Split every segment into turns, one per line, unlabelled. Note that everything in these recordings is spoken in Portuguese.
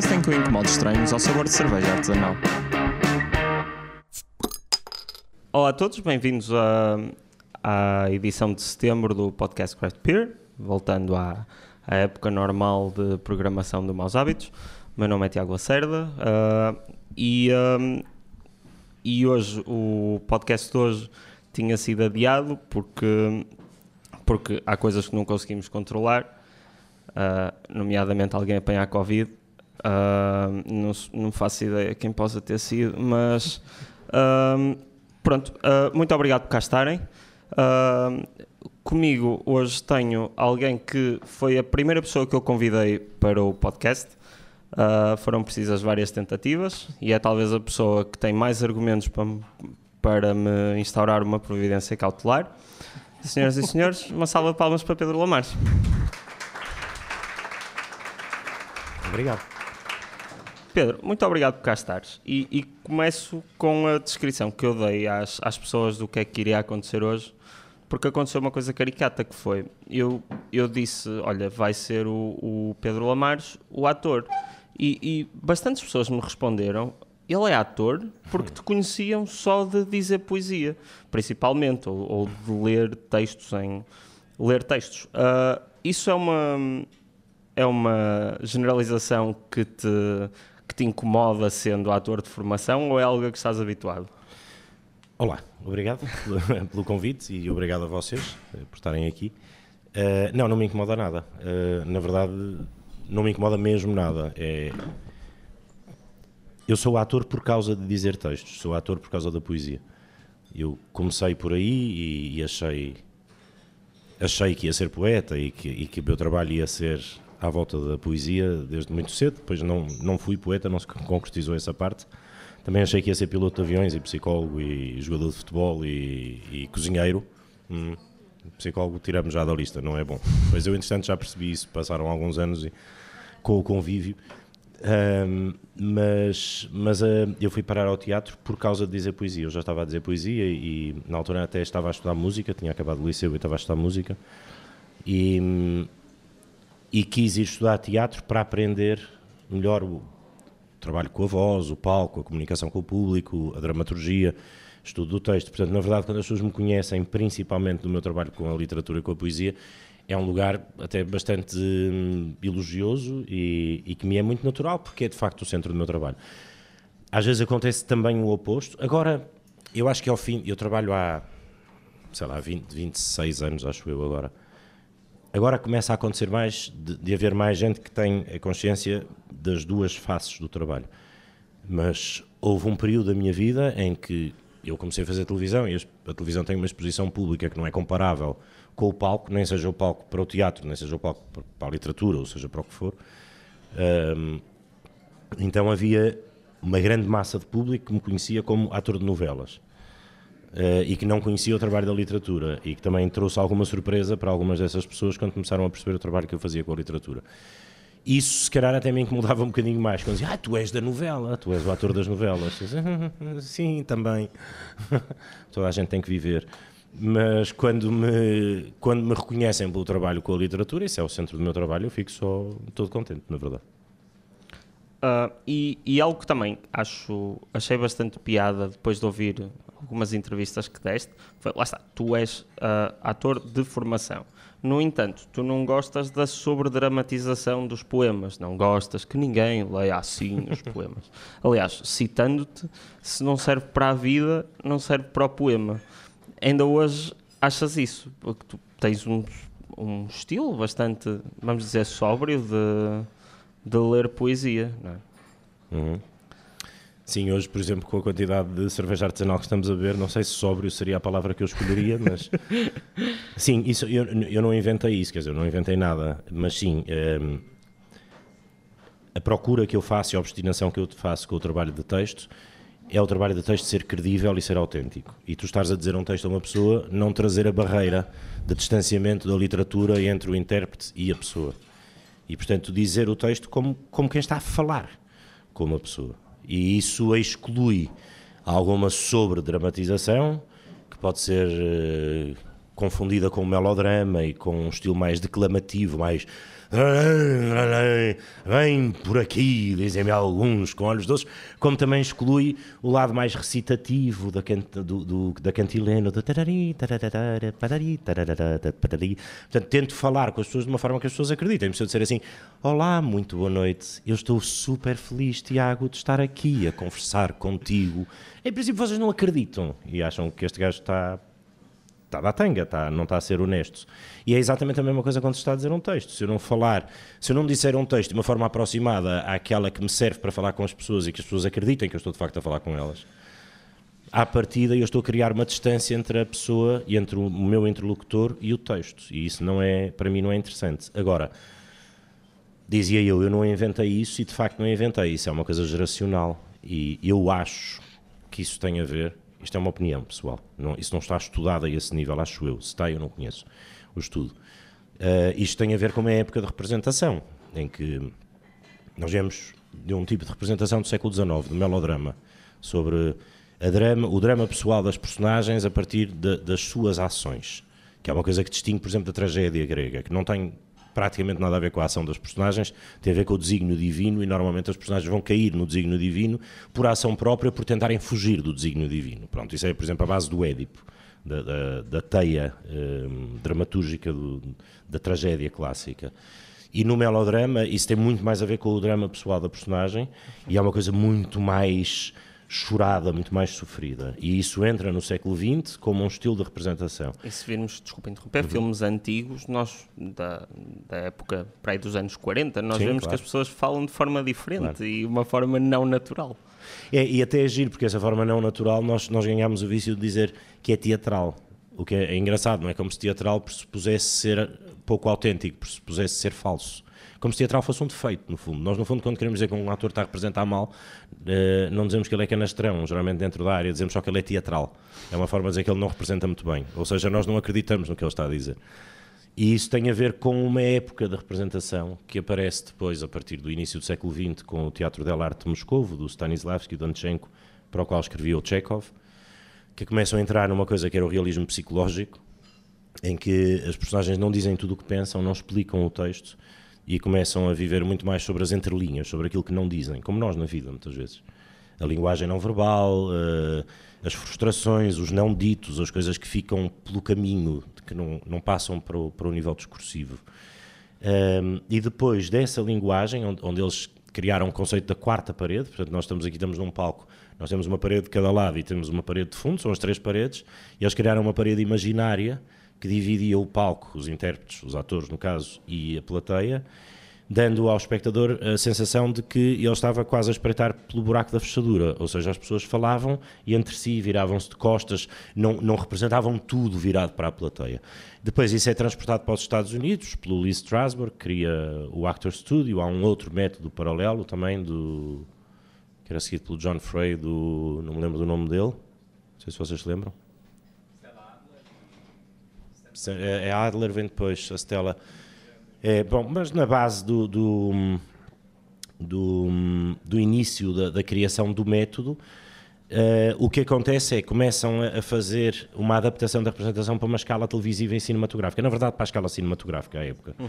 podcast em que eu incomodo estranhos ao sabor de cerveja artesanal. Olá a todos, bem-vindos à, à edição de setembro do podcast Craft Beer, voltando à, à época normal de programação do Maus Hábitos. Meu nome é Tiago Lacerda uh, e, um, e hoje o podcast de hoje tinha sido adiado porque, porque há coisas que não conseguimos controlar uh, nomeadamente alguém apanhar Covid. Uh, não, não, faço ideia quem possa ter sido, mas uh, pronto, muito obrigado por cá estarem. comigo hoje tenho alguém que foi a primeira pessoa que eu convidei para o podcast. foram precisas várias tentativas e é talvez a pessoa que tem mais argumentos para, para me instaurar uma providência cautelar. Senhoras e senhores, uma salva de palmas para Pedro Lamares.
Obrigado.
Pedro, muito obrigado por cá estares. E, e, começo com a descrição que eu dei às, às pessoas do que é que iria acontecer hoje, porque aconteceu uma coisa caricata que foi, eu, eu disse, olha, vai ser o, o Pedro Lamares o ator. E, e bastantes pessoas me responderam, ele é ator porque te conheciam só de dizer poesia, principalmente, ou, ou de ler textos em... ler textos. Uh, isso é uma é uma generalização que te, que te incomoda sendo ator de formação ou é algo a que estás habituado?
Olá, obrigado pelo convite e obrigado a vocês eh, por estarem aqui. Uh, não, não me incomoda nada. Uh, na verdade, não me incomoda mesmo nada. É... Eu sou ator por causa de dizer textos, sou ator por causa da poesia. Eu comecei por aí e, e achei achei que ia ser poeta e que, e que o meu trabalho ia ser à volta da poesia desde muito cedo, depois não, não fui poeta, não se concretizou essa parte. Também achei que ia ser piloto de aviões e psicólogo e jogador de futebol e, e cozinheiro. Hum, psicólogo tiramos já da lista, não é bom. Pois eu, entretanto, já percebi isso, passaram alguns anos e, com o convívio. Um, mas mas uh, eu fui parar ao teatro por causa de dizer poesia. Eu já estava a dizer poesia e, na altura até estava a estudar música, tinha acabado o liceu e estava a estudar música. E, hum, e quis ir estudar teatro para aprender melhor o trabalho com a voz, o palco, a comunicação com o público, a dramaturgia, estudo do texto. Portanto, na verdade, quando as pessoas me conhecem, principalmente do meu trabalho com a literatura e com a poesia, é um lugar até bastante hum, elogioso e, e, que me é muito natural, porque é de facto o centro do meu trabalho. Às vezes acontece também o oposto. Agora, eu acho que ao fim, eu trabalho há, sei lá, 20, 26 anos, acho eu agora agora começa a acontecer mais, de, de, haver mais gente que tem a consciência das duas faces do trabalho. Mas houve um período da minha vida em que eu comecei a fazer televisão e a televisão tem uma exposição pública que não é comparável com o palco, nem seja o palco para o teatro, nem seja o palco para a literatura, ou seja, para o que for. Um, então havia uma grande massa de público que me conhecia como ator de novelas uh, e que não conhecia o trabalho da literatura e que também trouxe alguma surpresa para algumas dessas pessoas quando começaram a perceber o trabalho que eu fazia com a literatura. Isso, se calhar, até me incomodava um bocadinho mais, quando dizia, ah, tu és da novela, tu és o ator das novelas. Sim, também. Toda a gente tem que viver. Mas quando me, quando me reconhecem pelo trabalho com a literatura, isso é o centro do meu trabalho, eu fico só todo contente, na verdade.
Uh, e, e, algo que também acho, achei bastante piada depois de ouvir algumas entrevistas que deste, foi, lá está, tu és uh, ator de formação. No entanto, tu não gostas da sobredramatização dos poemas, não gostas que ninguém leia assim os poemas. Aliás, citando-te, se não serve para a vida, não serve para o poema. Ainda hoje achas isso, porque tu tens um, um estilo bastante, vamos dizer, sóbrio de, de ler poesia, não é?
Uhum. Sim, hoje, por exemplo, com a quantidade de cerveja artesanal que estamos a ver, não sei se sóbrio seria a palavra que eu escolheria, mas sim, isso, eu, eu não inventei isso, quer dizer, eu não inventei nada, mas sim, um, ehm, a procura que eu faço e a obstinação que eu faço com o trabalho de texto é o trabalho de texto ser credível e ser autêntico. E tu estás a dizer um texto a uma pessoa, não trazer a barreira de distanciamento da literatura entre o intérprete e a pessoa. E, portanto, dizer o texto como, como quem está a falar com uma pessoa e isso exclui alguma sobredramatização, que pode ser uh, confundida com melodrama e com um estilo mais declamativo, mais vem por aqui, dizem-me alguns com olhos doces, como também exclui o lado mais recitativo da, do, do, da cantilena, do Portanto, tento falar com as pessoas de uma forma que as pessoas acreditem. Precisa dizer assim: Olá, muito boa noite, eu estou super feliz, Tiago, de estar aqui a conversar contigo. Em princípio, vocês não acreditam e acham que este gajo está está a dar tanga, está, não está a ser honesto. E é exatamente a mesma coisa quando se está a dizer um texto. Se eu não falar, se eu não disser um texto de uma forma aproximada àquela que me serve para falar com as pessoas e que as pessoas acreditem que eu estou de facto a falar com elas, à partida eu estou a criar uma distância entre a pessoa e entre o meu interlocutor e o texto. E isso não é, para mim não é interessante. Agora, dizia eu, eu não inventei isso e de facto não inventei. Isso é uma coisa geracional. E eu acho que isso tem a ver isto é uma opinião pessoal. Não, isso não está estudado a esse nível, acho eu. Se está, eu não conheço o estudo. Uh, isto tem a ver com uma época de representação, em que nós vemos de um tipo de representação do século XIX, do melodrama, sobre drama, o drama pessoal das personagens a partir de, das suas ações, que é uma coisa que distingue, por exemplo, da tragédia grega, que não tem praticamente nada a ver com a ação dos personagens, tem a ver com o desígnio divino e normalmente os personagens vão cair no desígnio divino por ação própria, por tentarem fugir do desígnio divino. Pronto, isso é, por exemplo, a base do Édipo, da, da, da teia um, dramatúrgica do, da tragédia clássica. E no melodrama, isso tem muito mais a ver com o drama pessoal da personagem e é uma coisa muito mais chorada, muito mais sofrida. E isso entra no século XX como um estilo de representação.
E se virmos, desculpa interromper, uhum. filmes antigos, nós, da, da época para aí dos anos 40, nós Sim, vemos claro. que as pessoas falam de forma diferente claro. e uma forma não natural.
É, e até agir, é porque essa forma não natural nós, nós ganhamos o vício de dizer que é teatral. O que é, é engraçado, não é? Como se teatral pressupusesse ser pouco autêntico, pressupusesse ser falso como se teatral fosse um defeito, no fundo. Nós, no fundo, quando queremos dizer que um ator está a representar mal, uh, não dizemos que ele é canastrão, geralmente dentro da área, dizemos só que ele é teatral. É uma forma de dizer que ele não representa muito bem. Ou seja, nós não acreditamos no que ele está a dizer. E isso tem a ver com uma época de representação que aparece depois, a partir do início do século XX, com o Teatro del Arte de Moscovo, do Stanislavski e do Danchenko, para o qual escrevia o Chekhov, que começam a entrar numa coisa que era o realismo psicológico, em que as personagens não dizem tudo o que pensam, não explicam o texto, e começam a viver muito mais sobre as entrelinhas, sobre aquilo que não dizem, como nós na vida, muitas vezes. A linguagem não verbal, uh, as frustrações, os não ditos, as coisas que ficam pelo caminho, que não, não passam para o, para o nível discursivo. Ehm, e depois dessa linguagem, onde, onde, eles criaram o conceito da quarta parede, portanto, nós estamos aqui, estamos num palco, nós temos uma parede de cada lado e temos uma parede de fundo, são as três paredes, e eles criaram uma parede imaginária que dividia o palco, os intérpretes, os atores no caso, e a plateia, dando ao espectador a sensação de que ele estava quase a espreitar pelo buraco da fechadura, ou seja, as pessoas falavam e entre si viravam-se de costas, não, não representavam tudo virado para a plateia. Depois isso é transportado para os Estados Unidos, pelo Lee Strasberg, cria o Actor Studio, há um outro método paralelo também, do, que era seguido pelo John Frey, do, não me lembro do nome dele, não sei se vocês se lembram. É, é Adler, vem depois, a Stella. É, bom, mas na base do, do, do, do início da, da, criação do método, uh, o que acontece é que começam a, a, fazer uma adaptação da representação para uma escala televisiva e cinematográfica. Na verdade, para a escala cinematográfica à época. Uhum.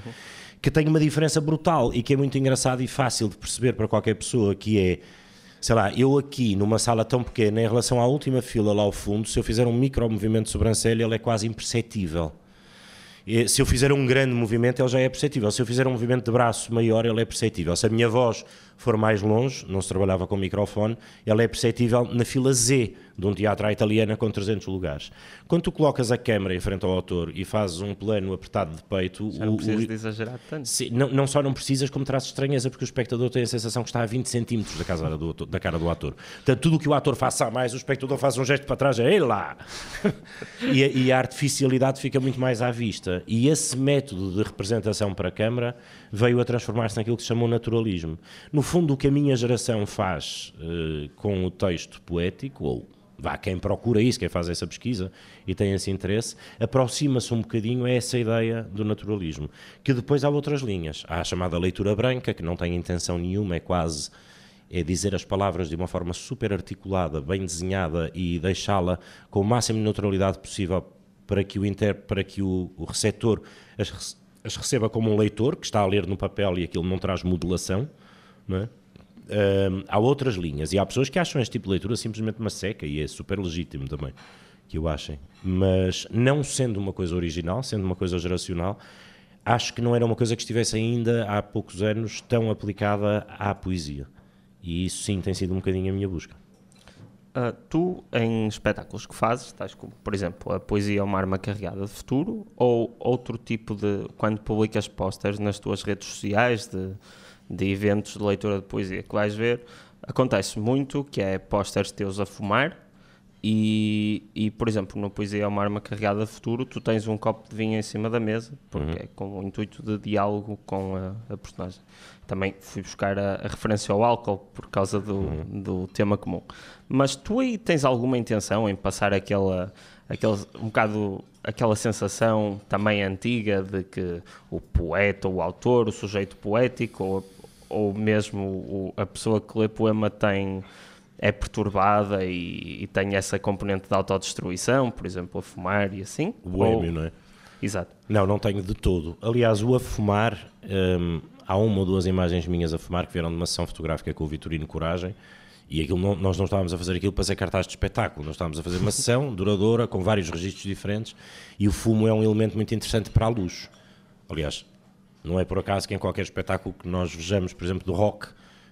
Que tem uma diferença brutal e que é muito engraçado e fácil de perceber para qualquer pessoa, que é sei lá, eu aqui numa sala tão pequena, em relação à última fila lá ao fundo, se eu fizer um micro movimento de sobrancelha, ele é quase imperceptível se eu fizer um grande movimento, ele já é perceptível. Se eu fizer um movimento de braço maior, ele é perceptível. Se a minha voz for mais longe, não se trabalhava com microfone, ela é perceptível na fila Z de um teatro à italiana com 300 lugares. Quando tu colocas a câmera em frente ao autor e fazes um plano apertado de peito...
Já não precisas o, de exagerar tanto.
Se, não, não, só não precisas, como traz estranheza, porque o espectador tem a sensação que está a 20 centímetros da, casa do, da cara do ator. Portanto, tudo o que o ator faça a mais, o espectador faz um gesto para trás, é lá! e, a, e a artificialidade fica muito mais à vista. E esse método de representação para a câmara veio a transformar-se naquilo que se chamou naturalismo. No fundo, o que a minha geração faz uh, com o texto poético, ou vá, quem procura isso, quem faz essa pesquisa e tem esse interesse, aproxima-se um bocadinho a essa ideia do naturalismo. Que depois há outras linhas. Há a chamada leitura branca, que não tem intenção nenhuma, é quase é dizer as palavras de uma forma super articulada, bem desenhada e deixá-la com o máximo de neutralidade possível para que o, inter, para que o, o receptor as, as receba como um leitor que está a ler no papel e aquilo não traz modulação, não é? Um, há outras linhas e há pessoas que acham este tipo de leitura simplesmente uma seca e é super legítimo também que o achem, mas não sendo uma coisa original, sendo uma coisa geracional, acho que não era uma coisa que estivesse ainda há poucos anos tão aplicada à poesia. E isso sim tem sido um bocadinho a minha busca.
Uh, tu, em espetáculos que fazes, tais como, por exemplo, a poesia é uma arma carregada de futuro, ou outro tipo de. quando publicas posters nas tuas redes sociais de, de eventos de leitura de poesia que vais ver, acontece muito que é posters teus a fumar e, e, por exemplo, na poesia é uma arma carregada de futuro, tu tens um copo de vinho em cima da mesa, porque uhum. é com o intuito de diálogo com a, a personagem. Também fui buscar a, a, referência ao álcool por causa do, uhum. do tema comum. Mas tu aí tens alguma intenção em passar aquela, aquele, um bocado aquela sensação também antiga de que o poeta, o autor, o sujeito poético, ou, ou mesmo o, a pessoa que lê poema tem é perturbada e, e, tem essa componente de autodestruição, por exemplo, a fumar e assim?
O boêmio, ou... não é?
Exato.
Não, não tenho de todo. Aliás, o a fumar, hum, há uma ou duas imagens minhas a fumar que vieram de uma sessão fotográfica com o Vitorino Coragem e aquilo não, nós não estávamos a fazer aquilo para ser cartaz de espetáculo, nós estávamos a fazer uma sessão duradoura com vários registros diferentes e o fumo é um elemento muito interessante para a luz. Aliás, não é por acaso que em qualquer espetáculo que nós vejamos, por exemplo, do rock,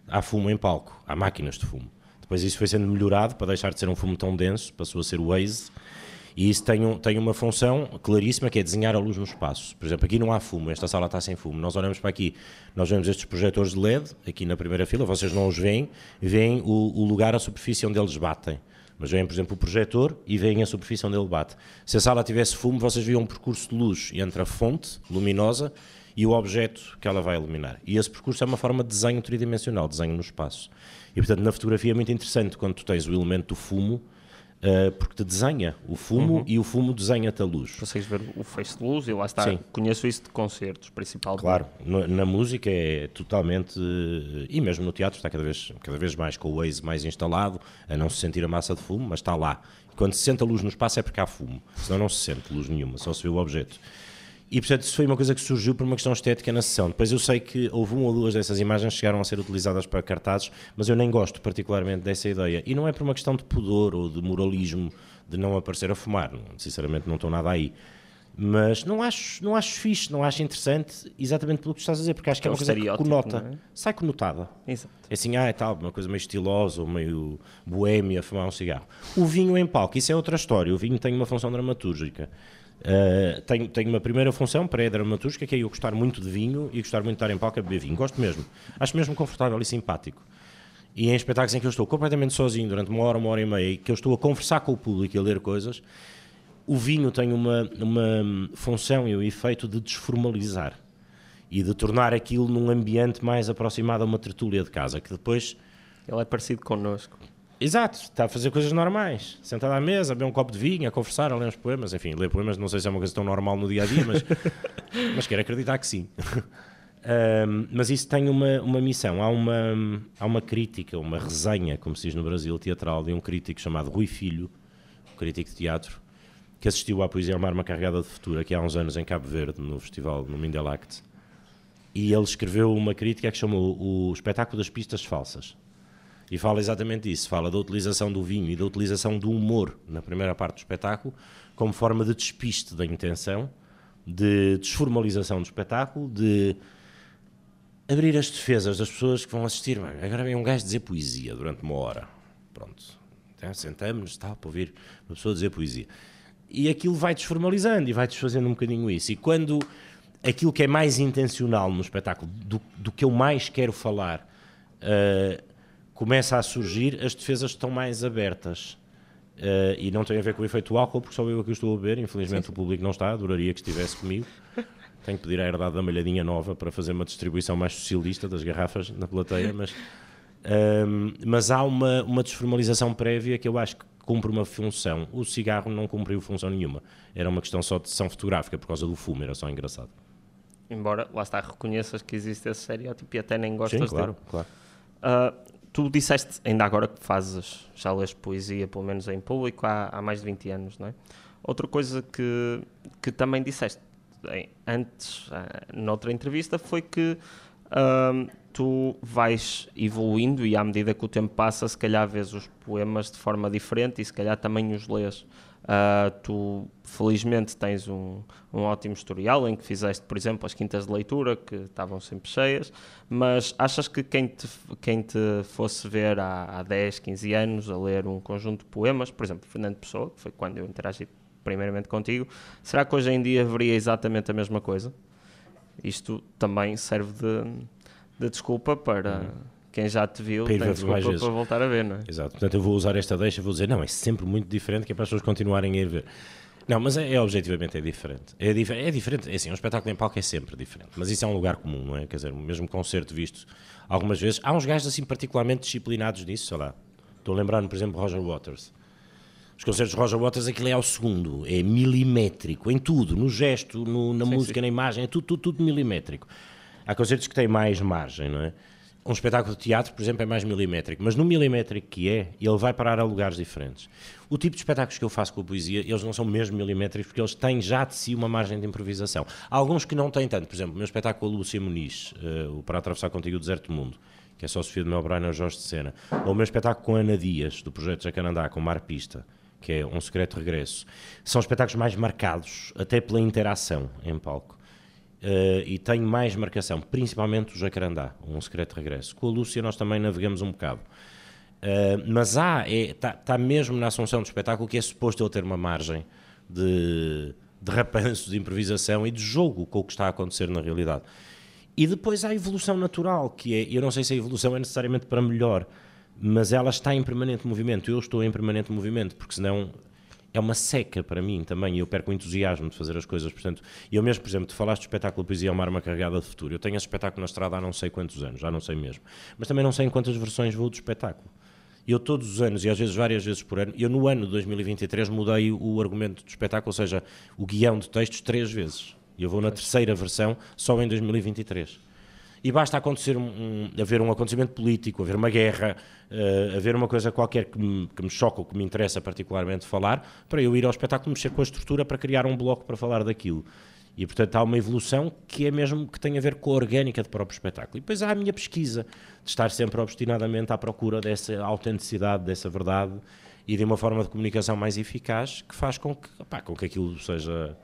há fumo em palco, há máquinas de fumo. Depois isso foi sendo melhorado para deixar de ser um fumo tão denso, passou a ser o Waze. E isso tem, um, tem uma função claríssima que é desenhar a luz no espaço. Por exemplo, aqui não há fumo, esta sala está sem fumo. Nós olhamos para aqui, nós vemos estes projetores de LED, aqui na primeira fila, vocês não os veem, veem o, o lugar, a superfície onde eles batem. Mas veem, por exemplo, o projetor e veem a superfície onde ele bate. Se a sala tivesse fumo, vocês viam um percurso de luz entre a fonte luminosa e o objeto que ela vai iluminar. E esse percurso é uma forma de desenho tridimensional, desenho no espaço. E portanto, na fotografia é muito interessante quando tu tens o elemento do fumo, Uh, porque te desenha o fumo uhum. e o fumo desenha-te a luz.
Consegues ver o face de luz e lá está. Sim. Conheço isso de concertos, principalmente.
Claro, no, na música é totalmente. E mesmo no teatro está cada vez, cada vez mais com o Waze mais instalado, a não se sentir a massa de fumo, mas está lá. E quando se sente a luz no espaço é porque há fumo, senão não se sente luz nenhuma, só se vê o objeto. E portanto, isso foi uma coisa que surgiu por uma questão estética na sessão. Depois eu sei que houve uma ou duas dessas imagens que chegaram a ser utilizadas para cartazes, mas eu nem gosto particularmente dessa ideia. E não é por uma questão de pudor ou de moralismo de não aparecer a fumar. Sinceramente, não estou nada aí. Mas não acho, não acho fixe, não acho interessante, exatamente pelo que estás a dizer, porque acho que é, é uma coisa que conota, é? sai conotada.
Exato.
É assim, ah, é tal, uma coisa meio estilosa, ou meio boêmia, fumar um cigarro. O vinho em palco, isso é outra história. O vinho tem uma função dramatúrgica. Uh, tenho, tenho uma primeira função pré-dramaturgica que é eu gostar muito de vinho e gostar muito de estar em palco a beber vinho. Gosto mesmo. Acho mesmo confortável e simpático. E em espetáculos em que eu estou completamente sozinho durante uma hora, uma hora e meia, que eu estou a conversar com o público e a ler coisas, o vinho tem uma, uma função e o um efeito de desformalizar e de tornar aquilo num ambiente mais aproximado a uma tertúlia de casa, que depois...
Ele é parecido connosco.
Exato, está a fazer coisas normais. Sentado à mesa, a beber um copo de vinho, a conversar, a ler uns poemas. Enfim, ler poemas não sei se é uma coisa tão normal no dia a dia, mas, mas quero acreditar que sim. Um, mas isso tem uma, uma missão. Há uma, há uma crítica, uma resenha, como se diz no Brasil, teatral, de um crítico chamado Rui Filho, um crítico de teatro, que assistiu à Poesia Uma Arma Carregada de Futura, aqui há uns anos em Cabo Verde, no festival, no Mindelact. E ele escreveu uma crítica que chamou o Espetáculo das Pistas Falsas e fala exatamente isso. Fala da utilização do vinho e da utilização do humor na primeira parte do espetáculo como forma de despiste da intenção, de desformalização do espetáculo, de abrir as defesas das pessoas que vão assistir. Agora vem um gajo dizer poesia durante uma hora. Pronto. Então, sentamos-nos para ouvir uma pessoa dizer poesia. E aquilo vai desformalizando e vai desfazendo um bocadinho isso. E quando aquilo que é mais intencional no espetáculo, do, do que eu mais quero falar, uh, começa a surgir, as defesas estão mais abertas. Uh, e não tem a ver com o efeito álcool, porque só eu aqui estou a beber. Infelizmente sim, sim. o público não está, adoraria que estivesse comigo. Tenho que pedir a herdade da malhadinha nova para fazer uma distribuição mais socialista das garrafas na plateia, mas, um, ehm, mas há uma, uma desformalização prévia que eu acho que cumpre uma função. O cigarro não cumpriu função nenhuma. Era uma questão só de sessão fotográfica, por causa do fumo, era só engraçado.
Embora, lá está, reconheças que existe esse estereótipo e até nem gostas
Sim, claro,
dele.
claro.
Uh, tu disseste, ainda agora que fazes, já lês poesia, pelo menos em público, há, há mais de 20 anos, não é? Outra coisa que, que também disseste antes, ah, noutra entrevista, foi que um, tu vais evoluindo e à medida que o tempo passa, se calhar vês os poemas de forma diferente e se calhar também os lês. Uh, tu, felizmente, tens um, um ótimo historial em que fizeste, por exemplo, as quintas de leitura, que estavam sempre cheias, mas achas que quem te, quem te fosse ver há, há 10, 15 anos a ler um conjunto de poemas, por exemplo, Fernando Pessoa, que foi quando eu interagi primeiramente contigo, será que hoje em dia haveria exatamente a mesma coisa? Isto também serve de, de desculpa para. Uhum quem já te viu tem desculpa para voltar a ver, não é?
Exato. Portanto, eu vou usar esta deixa, vou dizer, não, é sempre muito diferente, que é para as pessoas continuarem a ir ver. Não, mas é, é objetivamente é diferente. É, dif é diferente, é assim, um espetáculo em palco é sempre diferente, mas isso é um lugar comum, não é? Quer dizer, mesmo concerto visto algumas vezes, há uns gajos assim particularmente disciplinados nisso, sei lá. Estou a lembrar-me, por exemplo, Roger Waters. Os concertos de Roger Waters, aquilo é ao segundo, é milimétrico, em tudo, no gesto, no, na sim, música, sim. na imagem, é tudo, tudo, tudo milimétrico. Há concertos que têm mais margem, não é? Um espetáculo de teatro, por exemplo, é mais milimétrico, mas no milimétrico que é, ele vai parar a lugares diferentes. O tipo de espetáculos que eu faço com a poesia, eles não são mesmo milimétricos, porque eles têm já de si uma margem de improvisação. Há alguns que não têm tanto, por exemplo, o meu espetáculo com a Lúcia Muniz, uh, o Para Atravessar Contigo o Deserto do Mundo, que é só Sofia de Melbrenner e Jorge de Sena, ou o meu espetáculo com Ana Dias, do projeto Jacarandá, com Mar Pista, que é Um Secreto Regresso. São espetáculos mais marcados, até pela interação em palco. Uh, e tenho mais marcação, principalmente o Jacarandá, um secreto regresso. Com a Lúcia nós também navegamos um bocado. Uh, mas há, está é, tá mesmo na assunção do espetáculo que é suposto ele ter uma margem de, de rapanço, de improvisação e de jogo com o que está a acontecer na realidade. E depois há a evolução natural, que é, eu não sei se a evolução é necessariamente para melhor, mas ela está em permanente movimento. Eu estou em permanente movimento, porque senão é uma seca para mim também e eu perco o entusiasmo de fazer as coisas. Portanto, eu mesmo, por exemplo, tu falaste do espetáculo Poesia é uma arma carregada de futuro. Eu tenho esse espetáculo na estrada há não sei quantos anos, já não sei mesmo. Mas também não sei em quantas versões vou do espetáculo. Eu todos os anos, e às vezes várias vezes por ano, eu no ano de 2023 mudei o argumento do espetáculo, ou seja, o guião de textos três vezes. E eu vou na terceira versão só em 2023 e basta acontecer um, um, haver um acontecimento político, haver uma guerra, uh, haver uma coisa qualquer que me, que me choca ou que me interessa particularmente falar, para eu ir ao espetáculo mexer com a estrutura para criar um bloco para falar daquilo. E, portanto, há uma evolução que é mesmo que tem a ver com a orgânica do próprio espetáculo. E depois há a minha pesquisa, de estar sempre obstinadamente à procura dessa autenticidade, dessa verdade e de uma forma de comunicação mais eficaz que faz com que, opá, com que aquilo seja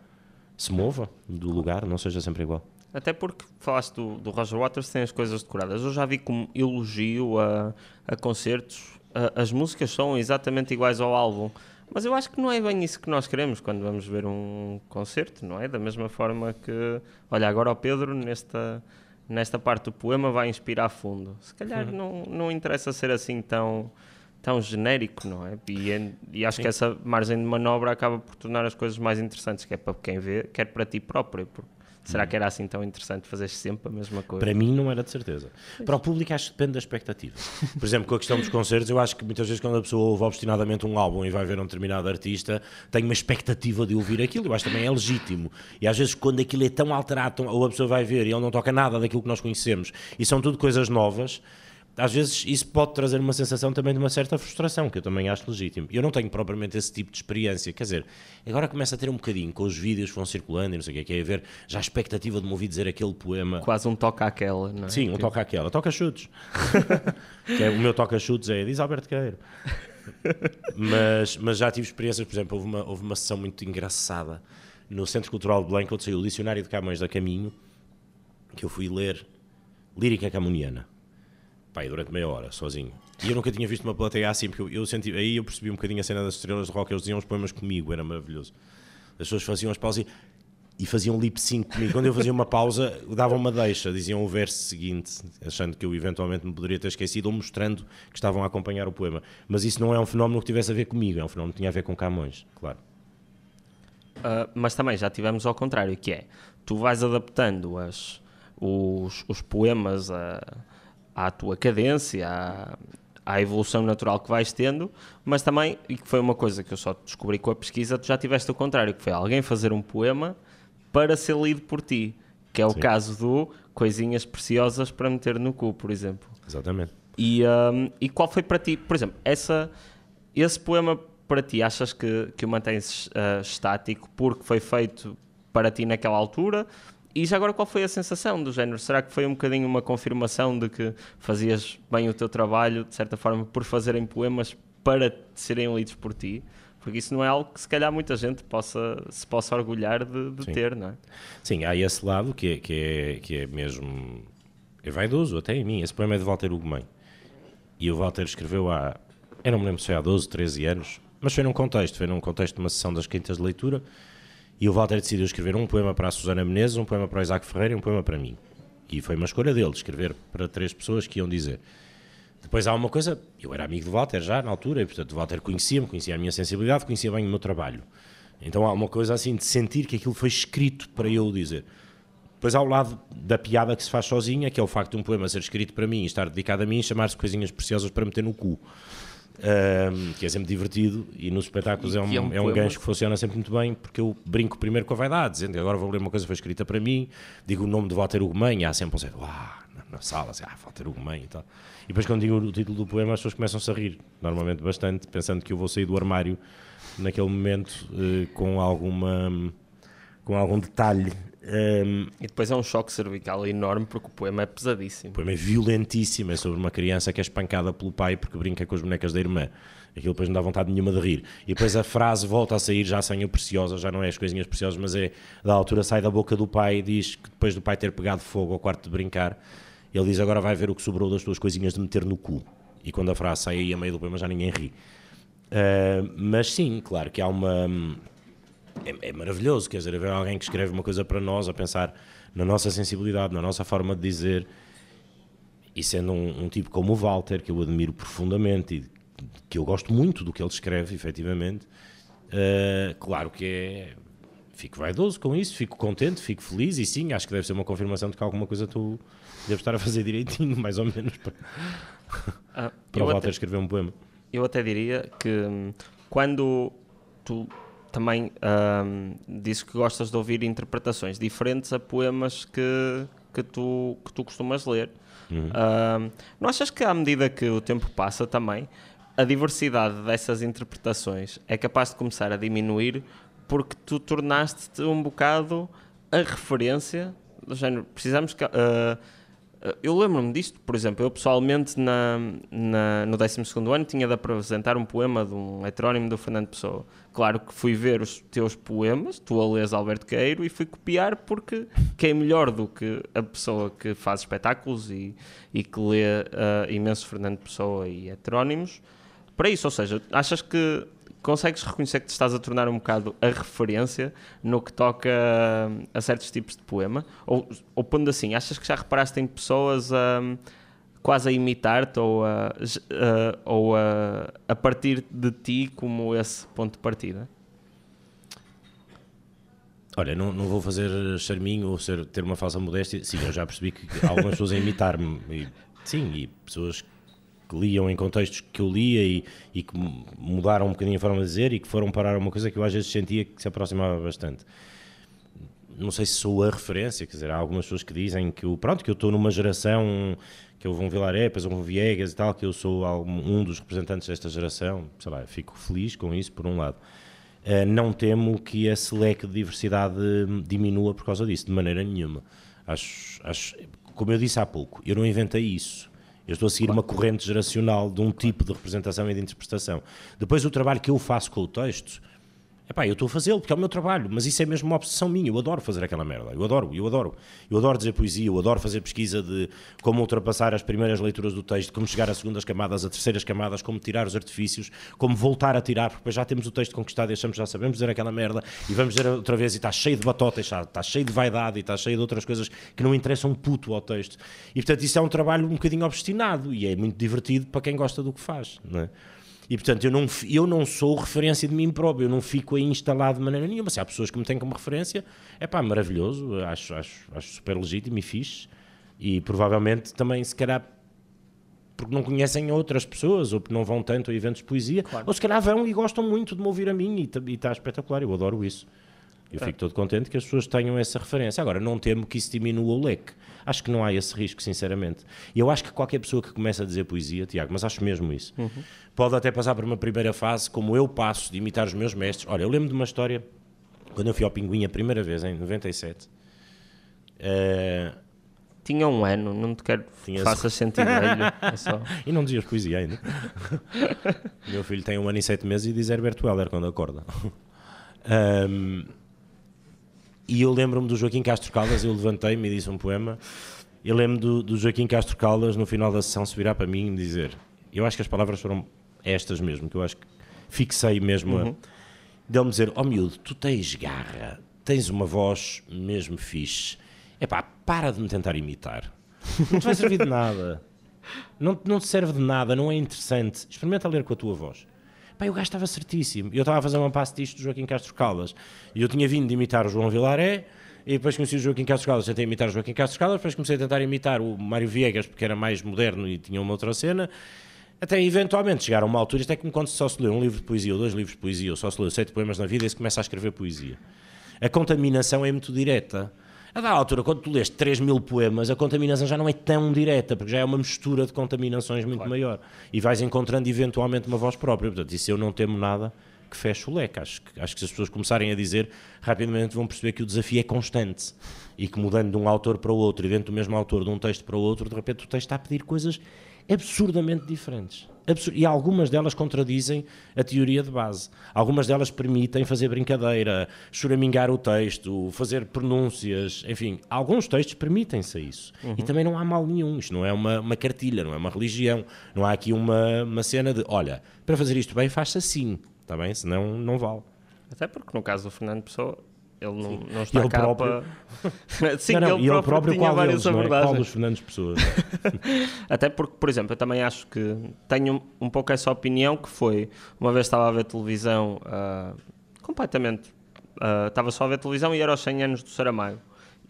se mova do lugar, não seja sempre igual.
Até porque falaste do, do Roger Waters, tem as coisas decoradas. Eu já vi como elogio a, a concertos, a, as músicas são exatamente iguais ao álbum. Mas eu acho que não é bem isso que nós queremos quando vamos ver um concerto, não é? Da mesma forma que, olha, agora o Pedro, nesta, nesta parte do poema, vai inspirar fundo. Se calhar uhum. não, não interessa ser assim tão, tão genérico, não é? E, e acho Sim. que essa margem de manobra acaba por tornar as coisas mais interessantes, quer para quem vê, quer para ti próprio. Porque Será que era assim tão interessante fazer sempre a mesma coisa?
Para mim não era de certeza. Pois. Para o público acho que depende da expectativa. Por exemplo, com a questão dos concertos, eu acho que muitas vezes quando a pessoa ouve obstinadamente um álbum e vai ver um determinado artista, tem uma expectativa de ouvir aquilo. Eu acho que também é legítimo. E às vezes quando aquilo é tão alterado, ou a pessoa vai ver e ele não toca nada daquilo que nós conhecemos, e são tudo coisas novas, às vezes isso pode trazer uma sensação também de uma certa frustração, que eu também acho legítimo. Eu não tenho propriamente esse tipo de experiência, quer dizer, agora começa a ter um bocadinho com os vídeos que vão circulando e não sei o que, que é ver já a expectativa de me ouvir dizer aquele poema.
Quase um toca aquela, não é?
Sim, um tipo... toca aquela, toca chutes. que é, o meu toca chutes é, diz Alberto Queiro. mas, mas já tive experiências, por exemplo, houve uma, houve uma sessão muito engraçada no Centro Cultural de Belém, quando saiu o Dicionário de Camões da Caminho, que eu fui ler Lírica Camuniana pai, durante meia hora, sozinho. E eu nunca tinha visto uma plateia assim, porque eu, senti, aí eu percebi um bocadinho a cena das estrelas de rock, eles diziam os poemas comigo, era maravilhoso. As pessoas faziam as pausas e, e faziam lip sync comigo. Quando eu fazia uma pausa, davam uma deixa, diziam o verso seguinte, achando que eu eventualmente me poderia ter esquecido, ou mostrando que estavam a acompanhar o poema. Mas isso não é um fenómeno que tivesse a ver comigo, é um fenómeno que tinha a ver com Camões, claro.
Uh, mas também já tivemos ao contrário, que é, tu vais adaptando as, os, os poemas a à tua cadência, à, à evolução natural que vais tendo, mas também, e que foi uma coisa que eu só descobri com a pesquisa, tu já tiveste o contrário, que foi alguém fazer um poema para ser lido por ti, que é o Sim. caso do Coisinhas Preciosas para meter no cu, por exemplo.
Exatamente.
E, um, e qual foi para ti, por exemplo, essa, esse poema para ti, achas que, que o mantens uh, estático porque foi feito para ti naquela altura? E já agora qual foi a sensação do género? Será que foi um bocadinho uma confirmação de que fazias bem o teu trabalho, de certa forma, por fazerem poemas para serem lidos por ti? Porque isso não é algo que se calhar muita gente possa, se possa orgulhar de, de ter, não é?
Sim, há esse lado que é, que é, que é mesmo é vaidoso até em mim. Esse poema é de Walter Ugumem. E o Walter escreveu há, eu não me lembro se foi há 12, 13 anos, mas foi num contexto, foi num contexto de uma sessão das quintas de leitura, e o Walter decidiu escrever um poema para a Susana Menezes, um poema para o Isaac Ferreira e um poema para mim. E foi uma escolha dele, escrever para três pessoas que iam dizer. Depois há uma coisa, eu era amigo do Walter já na altura, e portanto o Walter conhecia-me, conhecia a minha sensibilidade, conhecia bem o meu trabalho. Então há uma coisa assim de sentir que aquilo foi escrito para eu dizer. Depois há o lado da piada que se faz sozinha, que é o facto de um poema ser escrito para mim estar dedicado a mim chamar-se Coisinhas Preciosas para meter no cu. Um, que é sempre divertido e nos espetáculos é um, é um, é um gancho que funciona sempre muito bem porque eu brinco primeiro com a vaidade, dizendo agora vou ler uma coisa que foi escrita para mim, digo o nome de Walter Ugumem, há sempre um certo, na, sala, assim, ah, Walter Ugumem e tal. E depois quando digo o título do poema as pessoas começam-se a rir, normalmente bastante, pensando que eu vou sair do armário naquele momento uh, com alguma com algum detalhe
um, e depois é um choque cervical enorme porque o poema é pesadíssimo.
O poema é violentíssimo, é sobre uma criança que é espancada pelo pai porque brinca com as bonecas da irmã. Aquilo depois não dá vontade nenhuma de rir. E depois a frase volta a sair já sem o preciosa, já não é as coisinhas preciosas, mas é da altura sai da boca do pai e diz que depois do pai ter pegado fogo ao quarto de brincar, ele diz agora vai ver o que sobrou das tuas coisinhas de meter no cu. E quando a frase sai aí a meio do poema já ninguém ri. Uh, mas sim, claro que há uma é, é, maravilhoso, quer dizer, haver alguém que escreve uma coisa para nós, a pensar na nossa sensibilidade, na nossa forma de dizer, e sendo um, um tipo como o Walter, que eu admiro profundamente e que eu gosto muito do que ele escreve, efetivamente, uh, claro que é. Fico vaidoso com isso, fico contente, fico feliz e sim, acho que deve ser uma confirmação de que alguma coisa tu deves estar a fazer direitinho, mais ou menos, para, ah, para o Walter até, escrever um poema.
Eu até diria que hum, quando tu também um, disse que gostas de ouvir interpretações diferentes a poemas que, que, tu, que tu costumas ler. Uhum. Um, não achas que à medida que o tempo passa também, a diversidade dessas interpretações é capaz de começar a diminuir porque tu tornaste-te um bocado a referência do género. Precisamos que. Uh, eu lembro-me disto, por exemplo, eu pessoalmente na, na, no 12 ano tinha de apresentar um poema de um heterónimo do Fernando Pessoa. Claro que fui ver os teus poemas, tu a lês Alberto Queiro, e fui copiar porque quem é melhor do que a pessoa que faz espetáculos e, e que lê uh, imenso Fernando Pessoa e heterónimos para isso. Ou seja, achas que consegues reconhecer que te estás a tornar um bocado a referência no que toca a, certos tipos de poema? Ou, ou pondo assim, achas que já reparaste em pessoas a, quase a imitar-te ou, a, a, ou a, a partir de ti como esse ponto de partida?
Olha, não, não vou fazer charminho ou ser, ter uma falsa modéstia. Sim, eu já percebi que algumas pessoas a imitar-me. Sim, e pessoas que liam em contextos que eu lia e, e, que mudaram um bocadinho a forma de dizer e que foram parar uma coisa que eu às vezes sentia que se aproximava bastante. Não sei se sou a referência, quer dizer, há algumas pessoas que dizem que eu, pronto, que eu estou numa geração, que vou um Vilaré, depois um Viegas e tal, que eu sou um dos representantes desta geração, sei lá, fico feliz com isso, por um lado. Uh, não temo que esse leque de diversidade diminua por causa disso, de maneira nenhuma. Acho, acho, como eu disse há pouco, eu não inventei isso. Eu estou a seguir claro. uma corrente geracional de um tipo de representação e de interpretação. Depois, o trabalho que eu faço com o texto Epá, eu estou a fazê-lo porque é o meu trabalho, mas isso é mesmo uma obsessão minha. Eu adoro fazer aquela merda. Eu adoro, eu adoro. Eu adoro dizer poesia, eu adoro fazer pesquisa de como ultrapassar as primeiras leituras do texto, como chegar às segundas camadas, a terceiras camadas, como tirar os artifícios, como voltar a tirar, porque já temos o texto conquistado e achamos já sabemos dizer aquela merda e vamos dizer outra vez e está cheio de batota, está, está cheio de vaidade e está cheio de outras coisas que não interessam puto ao texto. E portanto isso é um trabalho um bocadinho obstinado e é muito divertido para quem gosta do que faz, não é? E portanto, eu não, eu não sou referência de mim próprio, eu não fico aí instalado de maneira nenhuma. Se há pessoas que me têm como referência, é pá, maravilhoso, acho, acho, acho super legítimo e fixe. E provavelmente também, se calhar, porque não conhecem outras pessoas ou porque não vão tanto a eventos de poesia, claro. ou se calhar vão e gostam muito de me ouvir a mim e está espetacular. Eu adoro isso. Eu fico todo contente que as pessoas tenham essa referência. Agora, não temo que isso diminua o leque. Acho que não há esse risco, sinceramente. E eu acho que qualquer pessoa que começa a dizer poesia, Tiago, mas acho mesmo isso, uhum. pode até passar por uma primeira fase, como eu passo, de imitar os meus mestres. Olha, eu lembro de uma história, quando eu fui ao Pinguim a primeira vez, em 97. Uh,
tinha um ano, não te quero que faças sentir velho. É só...
e não dizias poesia ainda. Meu filho tem um ano e sete meses e diz Herbert Weller quando acorda. Um, e eu lembro-me do Joaquim Castro Caldas, eu levantei-me e disse um poema. Eu lembro do, do Joaquim Castro Caldas, no final da sessão, se virar para mim e dizer: Eu acho que as palavras foram estas mesmo, que eu acho que fixei mesmo. Uhum. Dele-me dizer: Ó oh, miúdo, tu tens garra, tens uma voz mesmo fixe é pá, para de me tentar imitar. Não te vai servir de nada. Não, não te serve de nada, não é interessante. Experimenta ler com a tua voz. Pá, o gajo estava certíssimo. Eu estava a fazer uma passe disto do Joaquim Castro Caldas. E eu tinha vindo de imitar o João Vilaré, e depois conheci o Joaquim Castro Caldas, tentei imitar o Joaquim Castro Caldas, depois comecei a tentar imitar o Mário Viegas, porque era mais moderno e tinha uma outra cena. Até eventualmente chegar a uma altura, isto é como quando só se lê um livro de poesia ou dois livros de poesia, ou só se lê sete poemas na vida e se começa a escrever poesia. A contaminação é muito direta. A da altura, quando tu lês 3 mil poemas, a contaminação já não é tão direta, porque já é uma mistura de contaminações muito claro. maior. E vais encontrando eventualmente uma voz própria. Portanto, isso eu não temo nada que feche o leque. Acho, acho que se as pessoas começarem a dizer, rapidamente vão perceber que o desafio é constante. E que mudando de um autor para o outro, e dentro do mesmo autor, de um texto para o outro, de repente o texto está a pedir coisas absurdamente diferentes. E algumas delas contradizem a teoria de base. Algumas delas permitem fazer brincadeira, choramingar o texto, fazer pronúncias, enfim, alguns textos permitem-se isso. Uhum. E também não há mal nenhum. Isto não é uma, uma cartilha, não é uma religião. Não há aqui uma, uma cena de, olha, para fazer isto bem, faz-se assim, está bem? Senão não vale.
Até porque no caso do Fernando Pessoa, ele não, não está ele cá próprio...
para... Sim, não, não, ele, ele próprio, tinha qual várias deles, abordagens. É? Qual dos Fernandes Pessoas?
Até porque, por exemplo, eu também acho que tenho um pouco essa opinião que foi, uma vez estava a ver televisão uh, completamente, uh, estava só a ver televisão e era os 100 anos do Saramago.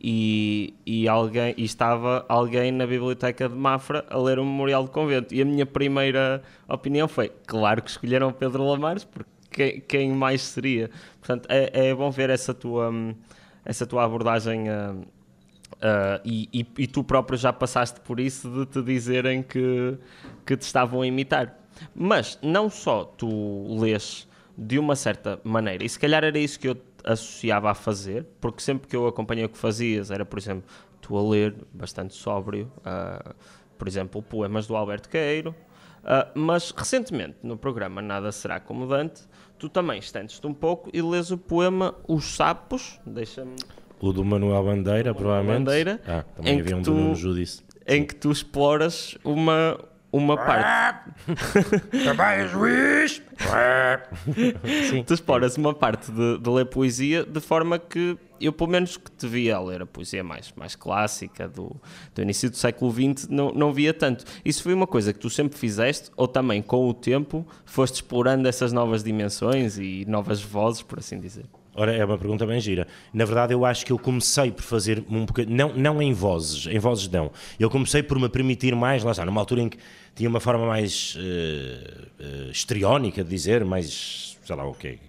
E, e, alguém, e estava alguém na biblioteca de Mafra a ler o Memorial do Convento. E a minha primeira opinião foi: claro que escolheram Pedro Lamares, porque quem, quem mais seria. Portanto, é, é, bom ver essa tua, essa tua abordagem. Uh, uh, e, e, e, tu próprio já passaste por isso de te dizerem que, que te estavam a imitar. Mas não só tu lês de uma certa maneira, e se calhar era isso que eu associava a fazer, porque sempre que eu acompanhei o que fazias, era, por exemplo, tu a ler bastante sóbrio, uh, por exemplo, poemas do Alberto Queiro, uh, mas recentemente no programa Nada Será Como Dante, tu também estendes-te um pouco e lês o poema Os Sapos, deixa-me...
O do Manuel Bandeira, provavelmente.
Bandeira,
ah, também havia um tu, do Nuno Judice.
Em que tu exploras uma, uma parte.
Também juiz!
Sim. Tu exploras uma parte de, de, ler poesia de forma que eu, pelo menos, que te via a ler a poesia mais, mais clássica do, do início do século XX, não, não via tanto. Isso foi uma coisa que tu sempre fizeste, ou também com o tempo foste explorando essas novas dimensões e novas vozes, por assim dizer?
Ora, é uma pergunta bem gira. Na verdade, eu acho que eu comecei por fazer um bocadinho, não, não em vozes, em vozes não. Eu comecei por me permitir mais, lá está, numa altura em que tinha uma forma mais uh, uh, de dizer, mais, sei lá o okay, quê,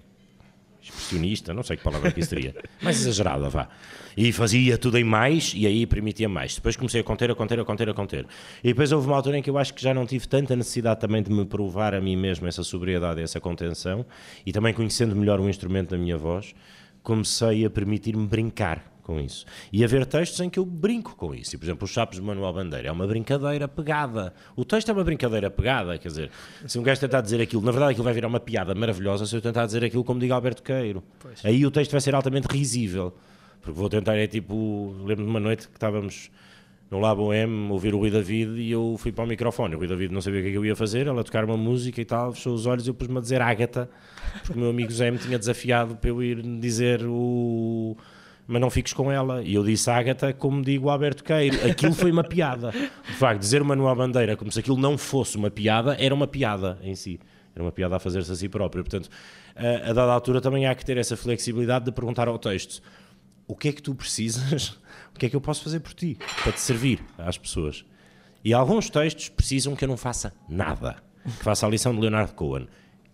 expressionista, não sei que palavra que seria, mais exagerada, vá. E fazia tudo em mais e aí permitia mais. Depois comecei a conter, a conter, a conter, a conter. E depois houve uma altura em que eu acho que já não tive tanta necessidade também de me provar a mim mesmo essa sobriedade, essa contenção e também conhecendo melhor o instrumento da minha voz, comecei a permitir-me brincar com isso. E haver textos em que eu brinco com isso. E, por exemplo, os Chapos de Manuel Bandeira é uma brincadeira pegada. O texto é uma brincadeira pegada, quer dizer, se um gajo tentar dizer aquilo, na verdade aquilo vai virar uma piada maravilhosa se eu tentar dizer aquilo como diga Alberto Queiro. Pois. Aí o texto vai ser altamente risível. Porque vou tentar, é tipo, lembro de uma noite que estávamos no Labo M, ouvir o Rui David e eu fui para o microfone. O Rui David não sabia o que, é que eu ia fazer, ela tocar uma música e tal, fechou os olhos e eu pus-me a dizer Ágata, porque o meu amigo Zé me tinha desafiado para eu ir dizer o mas não fiques com ela. E eu disse Ágata como digo Alberto Queiro. Aquilo foi uma piada. De facto, dizer Manuel Bandeira como se aquilo não fosse uma piada, era uma piada em si. Era uma piada a fazer-se a si próprio. Portanto, a, a dada altura também há que ter essa flexibilidade de perguntar ao texto o que é que tu precisas, o que é que eu posso fazer por ti, para te servir às pessoas. E alguns textos precisam que eu não faça nada, que faça a lição de Leonardo Cohen.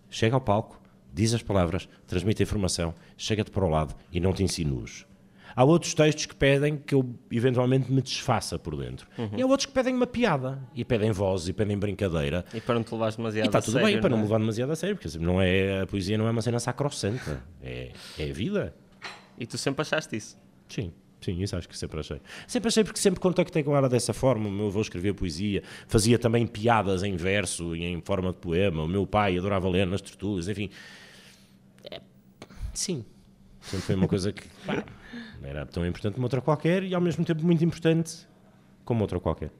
Chega ao palco, diz as palavras, transmite a informação, chega-te para o lado e não te insinues. Há outros textos que pedem que eu eventualmente me desfaça por dentro. Uhum. E há outros que pedem uma piada, e pedem voz, e pedem brincadeira.
E para não te levares demasiado
e está tudo
sério.
bem, para não
é?
me levar demasiado a sério, porque não é, a poesia não é uma cena sacrossanta, é, é vida.
E tu sempre achaste isso?
Sim. Sim, isso acho que sempre achei. Sempre achei porque sempre contactei com ela dessa forma. O meu avô escrevia poesia, fazia também piadas em verso e em forma de poema. O meu pai adorava ler nas tertúlias, enfim. É, sim, sempre foi uma coisa que pá, era tão importante como outra qualquer e ao mesmo tempo muito importante como outra qualquer.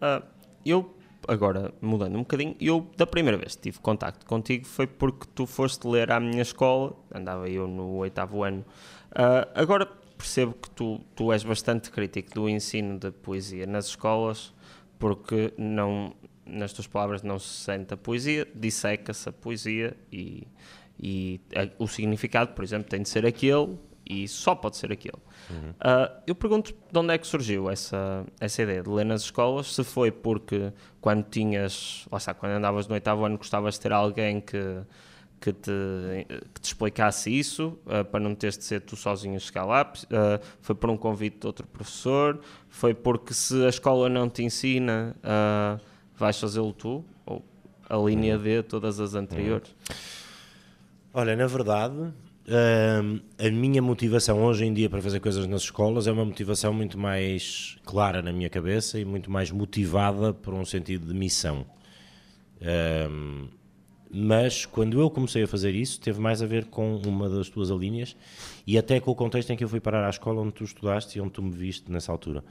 Uh, eu, agora mudando um bocadinho, eu da primeira vez que tive contacto contigo foi porque tu foste ler à minha escola, andava eu no oitavo ano. Uh, agora percebo que tu, tu és bastante crítico do ensino de poesia nas escolas, porque não, nas tuas palavras, não se sente a poesia, disseca-se a poesia e, e a, o significado, por exemplo, tem de ser aquele e só pode ser aquele. Uhum. Uh, eu pergunto de onde é que surgiu essa, essa ideia de ler nas escolas, se foi porque quando tinhas, lá está, quando andavas no oitavo ano gostavas de ter alguém que que te, que te explicasse isso, uh, para não teres de ser tu sozinho a chegar lá. Uh, foi por um convite de outro professor, foi porque se a escola não te ensina, vais fazê-lo tu, ou a linha D, todas as anteriores.
Olha, na verdade, a minha motivação hoje em dia para fazer coisas nas escolas é uma motivação muito mais clara na minha cabeça e muito mais motivada por um sentido de missão. Um, mas quando eu comecei a fazer isso, teve mais a ver com uma das tuas alíneas e até com o contexto em que eu fui parar à escola onde tu estudaste e onde tu me viste nessa altura.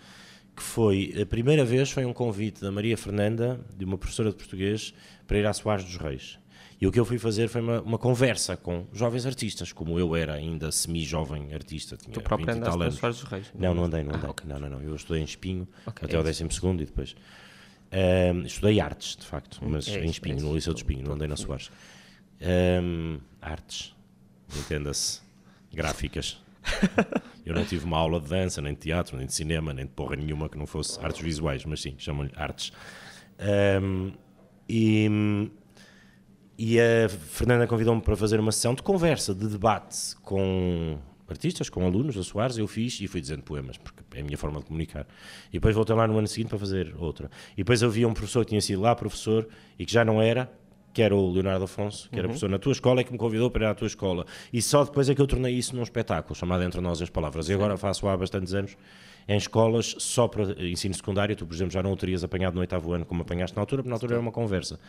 Que foi, a primeira vez foi um convite da Maria Fernanda, de uma professora de português, para ir à Soares dos Reis. E o que eu fui fazer foi uma, uma conversa com jovens artistas, como eu era ainda semi-jovem artista. Tinha
tu próprio andaste na Soares dos Reis?
Não, não andei, não andei. Ah, okay. Não, não, não. Eu estudei em Espinho okay, até é ao 12 e depois um, estudei artes, de facto, hum, mas é em Espinho, é no Liceu de Espinho, não andei na Soares. Um, artes, entenda-se, gráficas. Eu não tive uma aula de dança, nem de teatro, nem de cinema, nem de porra nenhuma que não fosse artes visuais, mas sim, chamam-lhe artes. Um, e, e a Fernanda convidou-me para fazer uma sessão de conversa, de debate com artistas, com alunos da Soares, eu fiz e fui dizendo poemas, porque é a minha forma de comunicar. E depois voltei lá no ano seguinte para fazer outra. E depois havia um professor que tinha sido lá professor e que já não era, que era o Leonardo Afonso, que era uhum. professor na tua escola, e que me convidou para ir à tua escola. E só depois é que eu tornei isso num espetáculo, chamado Entre Nós as Palavras. E agora faço há bastantes anos em escolas só para ensino secundário. Tu, por exemplo, já não o terias apanhado no oitavo ano como apanhaste na altura, porque na altura era uma conversa.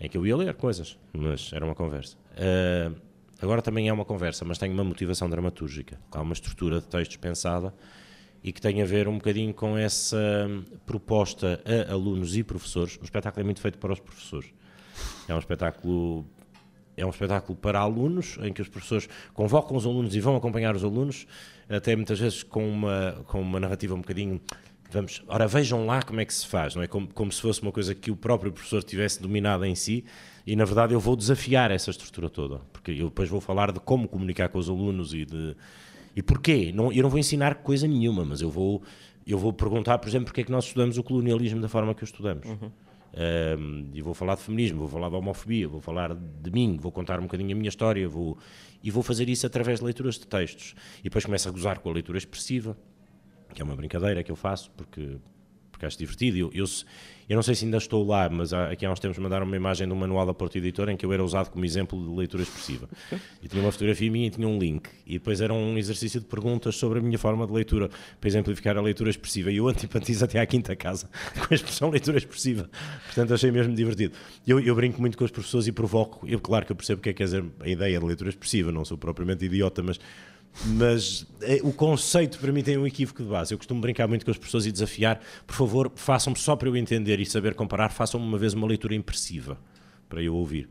Em que eu ia ler coisas, mas era uma conversa. Uh, Agora também é uma conversa, mas tem uma motivação dramatúrgica. Há uma estrutura de textos pensada e que tem a ver um bocadinho com essa proposta a alunos e professores. O espetáculo é muito feito para os professores. É um espetáculo é um espetáculo para alunos, em que os professores convocam os alunos e vão acompanhar os alunos, até muitas vezes com uma, com uma narrativa um bocadinho. Vamos, ora, vejam lá como é que se faz, não é? Como, como se fosse uma coisa que o próprio professor tivesse dominado em si e na verdade eu vou desafiar essa estrutura toda, porque eu depois vou falar de como comunicar com os alunos e de e porquê. Não, eu não vou ensinar coisa nenhuma, mas eu vou eu vou perguntar, por exemplo, porque é que nós estudamos o colonialismo da forma que o estudamos. Uhum. Um, e vou falar de feminismo, vou falar de homofobia, vou falar de mim, vou contar um bocadinho a minha história, vou, e vou fazer isso através de leituras de textos. E depois começo a gozar com a leitura expressiva, que é uma brincadeira que eu faço, porque, porque acho divertido. Eu, eu, eu não sei se ainda estou lá, mas há, aqui há uns tempos mandaram uma imagem de um manual da Porta Editora em que eu era usado como exemplo de leitura expressiva. E tinha uma fotografia minha e tinha um link. E depois era um exercício de perguntas sobre a minha forma de leitura, para exemplificar a leitura expressiva. E eu antipatizo até à quinta casa com a expressão leitura expressiva. Portanto, achei mesmo divertido. Eu, eu brinco muito com as professores e provoco. Eu, claro que eu percebo o que é que quer dizer a ideia de leitura expressiva, não sou propriamente idiota, mas mas é, o conceito para mim tem um equívoco de base. Eu costumo brincar muito com as pessoas e desafiar, por favor, façam-me só para eu entender e saber comparar, façam-me uma vez uma leitura impressiva para eu ouvir.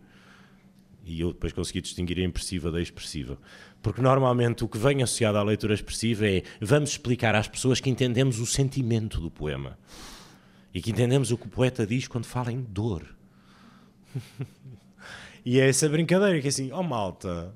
E eu depois consegui distinguir a impressiva da expressiva. Porque normalmente o que vem associado à leitura expressiva é vamos explicar às pessoas que entendemos o sentimento do poema e que entendemos o que o poeta diz quando fala em dor. e é essa brincadeira que é assim, oh malta,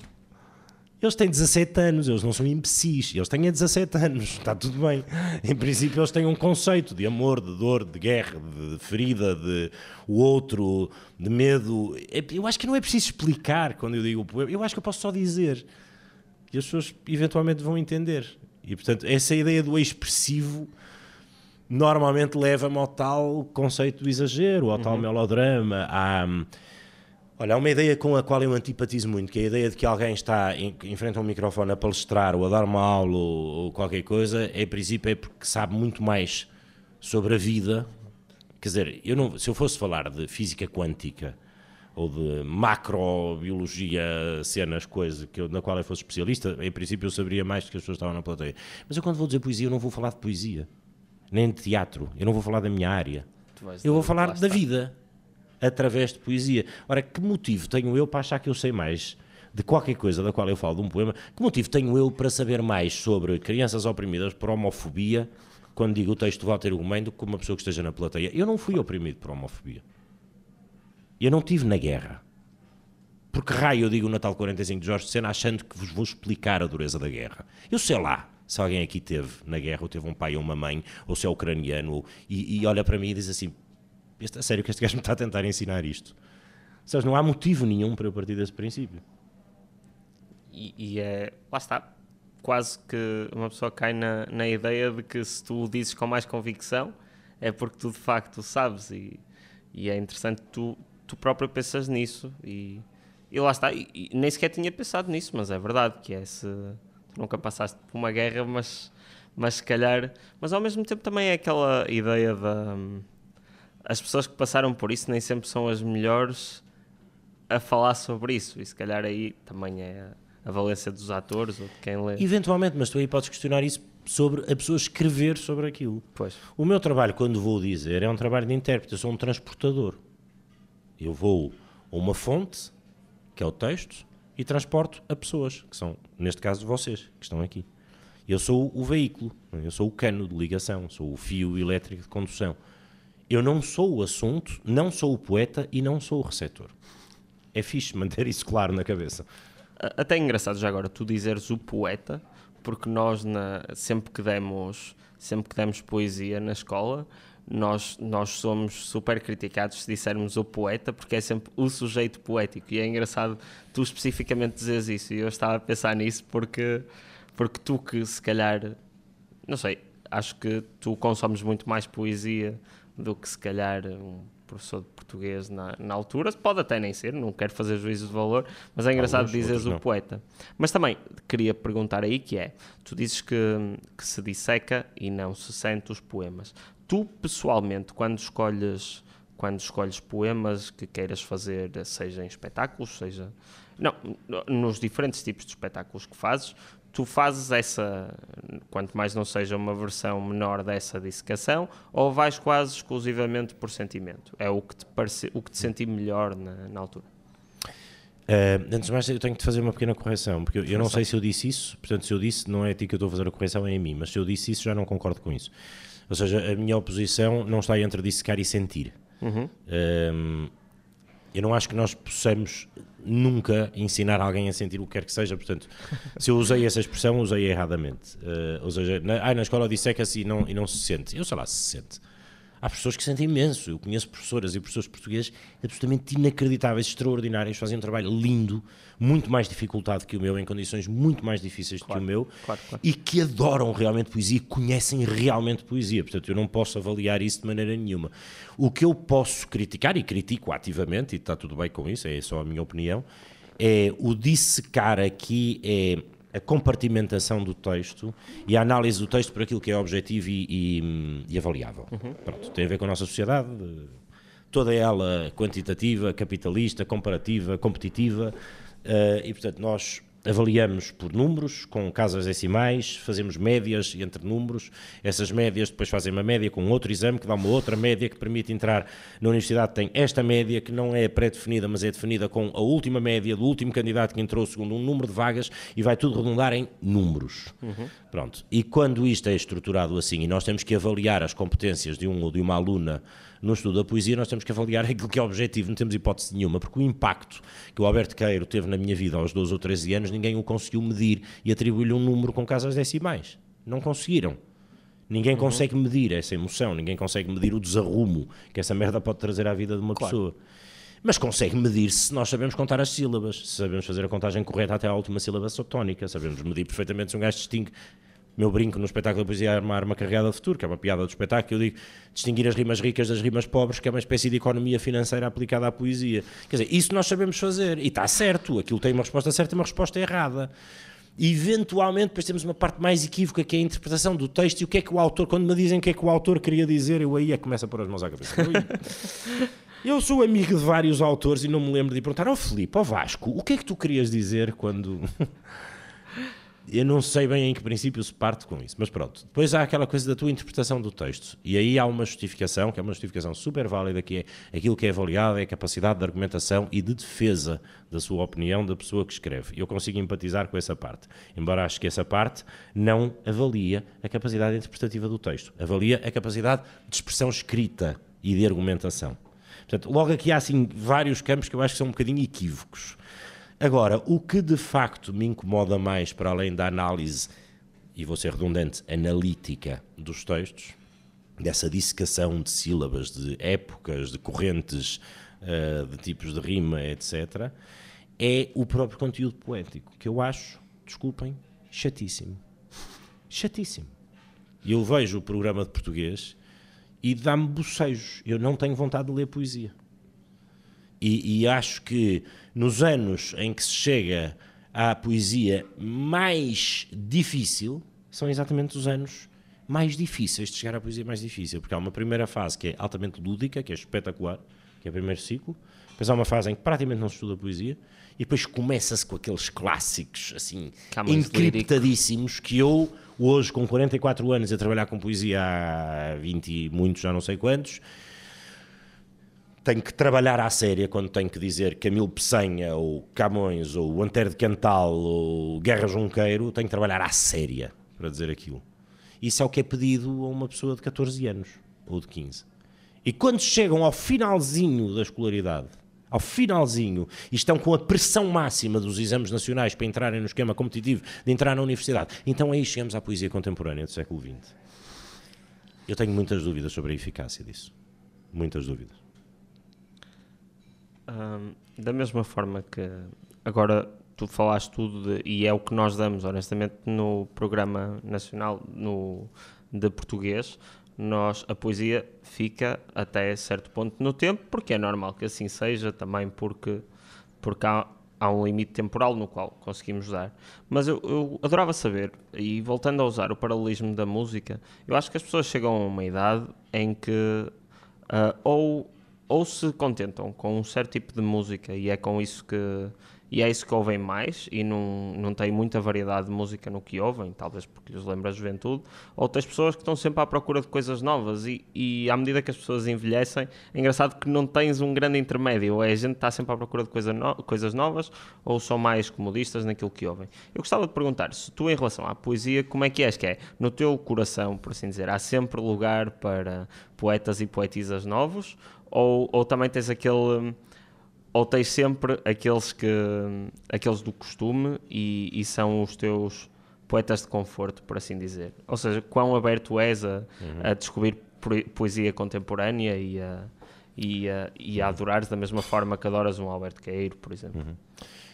Eles têm 17 anos, eles não são imbecis, eles têm 17 anos, está tudo bem. Em princípio, eles têm um conceito de amor, de dor, de guerra, de ferida, de o outro, de medo. É, eu acho que não é preciso explicar quando eu digo o poema, eu acho que eu posso só dizer e as pessoas eventualmente vão entender. E portanto, essa ideia do expressivo normalmente leva-me ao tal conceito do exagero, ao tal uhum. melodrama, à Olha, há uma ideia com a qual eu antipatizo muito, que é a ideia de que alguém está em, em frente a um microfone a palestrar ou a dar uma aula ou, ou qualquer coisa, é, em princípio é porque sabe muito mais sobre a vida. Quer dizer, eu não, se eu fosse falar de física quântica ou de macrobiologia, cenas, coisas que eu, na qual eu fosse especialista, em princípio eu saberia mais do que as pessoas estavam na plateia. Mas eu quando vou dizer poesia, eu não vou falar de poesia, nem de teatro, eu não vou falar da minha área. Eu vou falar da vida através de poesia. Ora, que motivo tenho eu para achar que eu sei mais de qualquer coisa da qual eu falo de um poema? Que motivo tenho eu para saber mais sobre crianças oprimidas por homofobia quando digo o texto de Walter Ugumem do que uma pessoa que esteja na plateia? Eu não fui oprimido por homofobia. Eu não tive na guerra. Porque raio eu digo o Natal 45 de Jorge de Sena achando que vos vou explicar a dureza da guerra. Eu sei lá se alguém aqui teve na guerra, ou teve um pai ou uma mãe, ou se é ucraniano, e, e olha para mim e diz assim: este, a sério que este gajo me está a tentar ensinar isto. Seja, não há motivo nenhum para eu partir desse princípio.
E, e é, lá está, quase que uma pessoa cai na, na ideia de que se tu o dizes com mais convicção é porque tu de facto sabes e, e é interessante tu, tu próprio pensas nisso e, e lá está, e, e, nem sequer tinha pensado nisso, mas é verdade que é se tu nunca passaste por uma guerra, mas, mas se calhar, mas ao mesmo tempo também é aquela ideia da as pessoas que passaram por isso nem sempre são as melhores a falar sobre isso. E se calhar aí também é a valência dos atores ou de quem lê.
Eventualmente, mas tu aí podes questionar isso sobre a pessoa escrever sobre aquilo.
Pois.
O meu trabalho, quando vou dizer, é um trabalho de intérprete, eu sou um transportador. Eu vou a uma fonte, que é o texto, e transporto a pessoas, que são, neste caso, vocês, que estão aqui. Eu sou o veículo, eu sou o cano de ligação, sou o fio elétrico de condução. Eu não sou o assunto, não sou o poeta e não sou o receptor. É fixe manter isso claro na cabeça.
Até é engraçado já agora tu dizeres o poeta, porque nós na, sempre que demos sempre que demos poesia na escola, nós, nós somos super criticados se dissermos o poeta, porque é sempre o sujeito poético. E é engraçado tu especificamente dizeres isso. E eu estava a pensar nisso porque, porque tu que se calhar, não sei, acho que tu consomes muito mais poesia do que se calhar um professor de português na, na altura. Pode até nem ser, não quero fazer juízo de valor, mas é engraçado dizeres o poeta. Mas também queria perguntar aí que é, tu dizes que, que se disseca e não se sente os poemas. Tu, pessoalmente, quando escolhes quando escolhes poemas que queiras fazer, seja em espetáculos, seja... Não, nos diferentes tipos de espetáculos que fazes, tu fazes essa, quanto mais não seja uma versão menor dessa dissecação, ou vais quase exclusivamente por sentimento? É o que te, parece, o que te senti melhor na, na altura?
Uh, antes de mais, eu tenho te fazer uma pequena correção, porque eu, eu não sei se eu disse isso, portanto, se eu disse, não é a ti que eu estou a fazer a correção, é a mim, mas se eu disse isso, já não concordo com isso. Ou seja, a minha oposição não está entre dissecar e sentir. Uhum. Uh, eu não acho que nós possamos nunca ensinar alguém a sentir o que quer que seja, portanto, se eu usei essa expressão, usei erradamente. Uh, ou seja, na, ah, na escola disseca-se e não, e não se sente. Eu sei lá se sente. Há pessoas que sentem imenso. Eu conheço professoras e professores portugueses absolutamente inacreditáveis, extraordinários, fazem um trabalho lindo, muito mais dificultado que o meu, em condições muito mais difíceis claro, que o meu, claro, claro. e que adoram realmente poesia, conhecem realmente poesia. Portanto, eu não posso avaliar isso de maneira nenhuma. O que eu posso criticar, e critico ativamente, e está tudo bem com isso, é só a minha opinião, é o dissecar aqui é a compartimentação do texto e a análise do texto por aquilo que é objetivo e, e, e avaliável. Uhum. Pronto, tem a ver com a nossa sociedade, toda ela quantitativa, capitalista, comparativa, competitiva, uh, e portanto nós avaliamos por números, com casas decimais, fazemos médias entre números, essas médias depois fazem uma média com outro exame que dá uma outra média que permite entrar na universidade, tem esta média que não é pré-definida, mas é definida com a última média do último candidato que entrou segundo um número de vagas e vai tudo redundar em números. Uhum. Pronto. E quando isto é estruturado assim e nós temos que avaliar as competências de um ou de uma aluna no estudo da poesia, nós temos que avaliar aquilo que é objetivo, não temos hipótese nenhuma, porque o impacto que o Alberto Queiro teve na minha vida aos 12 ou 13 anos, ninguém o conseguiu medir e atribuir-lhe um número com casas decimais. Não conseguiram. Ninguém uhum. consegue medir essa emoção, ninguém consegue medir o desarrumo que essa merda pode trazer à vida de uma claro. pessoa. Mas consegue medir se nós sabemos contar as sílabas, se sabemos fazer a contagem correta até à última sílaba sotónica, sabemos medir perfeitamente se um gajo distingue meu brinco no espetáculo da poesia é uma arma carregada de futuro, que é uma piada do espetáculo, eu digo distinguir as rimas ricas das rimas pobres, que é uma espécie de economia financeira aplicada à poesia. Quer dizer, isso nós sabemos fazer, e está certo, aquilo tem uma resposta certa e uma resposta errada. E, eventualmente, depois temos uma parte mais equívoca, que é a interpretação do texto e o que é que o autor, quando me dizem o que é que o autor queria dizer, eu aí é que começo a pôr as mãos à cabeça. Eu sou amigo de vários autores e não me lembro de perguntar ao oh, Filipe, ao oh, Vasco, o que é que tu querias dizer quando... eu não sei bem em que princípio se parte com isso, mas pronto. Depois há aquela coisa da tua interpretação do texto. E aí há uma justificação, que é uma justificação super válida, que é aquilo que é avaliado é a capacidade de argumentação e de defesa da sua opinião da pessoa que escreve. Eu consigo empatizar com essa parte. Embora acho que essa parte não avalia a capacidade interpretativa do texto. Avalia a capacidade de expressão escrita e de argumentação. Portanto, logo aqui há assim vários campos que eu acho que são um bocadinho equívocos. Agora, o que de facto me incomoda mais, para além da análise, e vou ser redundante, analítica dos textos, dessa dissecação de sílabas, de épocas, de correntes, uh, de tipos de rima, etc., é o próprio conteúdo poético, que eu acho, desculpem, chatíssimo. Chatíssimo. Eu vejo o programa de português e dá-me bocejos. Eu não tenho vontade de ler poesia. E, e, acho que nos anos em que se chega à poesia mais difícil, são exatamente os anos mais difíceis de chegar à poesia mais difícil, porque há uma primeira fase que é altamente lúdica, que é espetacular, que é o primeiro ciclo, depois há uma fase em que praticamente não se estuda poesia, e depois começa-se com aqueles clássicos, assim, encriptadíssimos, que eu, hoje, com 44 anos, a trabalhar com poesia há 20 e muitos, já não sei quantos, tenho que trabalhar à séria quando tenho que dizer Camilo Peçanha ou Camões ou Antero de Cantal ou Guerra Junqueiro, tenho que trabalhar à séria para dizer aquilo. Isso é o que é pedido a uma pessoa de 14 anos ou de 15. E quando chegam ao finalzinho da escolaridade, ao finalzinho, e estão com a pressão máxima dos exames nacionais para entrarem no esquema competitivo de entrar na universidade, então aí chegamos à poesia contemporânea do século XX. Eu tenho muitas dúvidas sobre a eficácia disso. Muitas dúvidas
da mesma forma que agora tu falaste tudo de, e é o que nós damos honestamente no programa nacional no, de português nós a poesia fica até certo ponto no tempo porque é normal que assim seja também porque porque há, há um limite temporal no qual conseguimos dar. Mas eu, eu adorava saber e voltando a usar o paralelismo da música eu acho que as pessoas chegam a uma idade em que uh, ou ou se contentam com um certo tipo de música e é com isso que e é isso que ouvem mais e não, não têm muita variedade de música no que ouvem, talvez porque lhes lembra a juventude, ou tens pessoas que estão sempre à procura de coisas novas e, e à medida que as pessoas envelhecem, é engraçado que não tens um grande intermédio, ou é a gente está sempre à procura de coisa no, coisas novas ou são mais comodistas naquilo que ouvem. Eu gostava de perguntar, se tu em relação à poesia, como é que és que é? No teu coração, por assim dizer, há sempre lugar para poetas e poetisas novos ou, ou também tens aquele ou tens sempre aqueles que aqueles do costume e, e, são os teus poetas de conforto, por assim dizer. Ou seja, quão aberto és a, uhum. a descobrir poesia contemporânea e a, e a, e a adorares da mesma forma que adoras um Alberto Queiro, por exemplo. Uhum.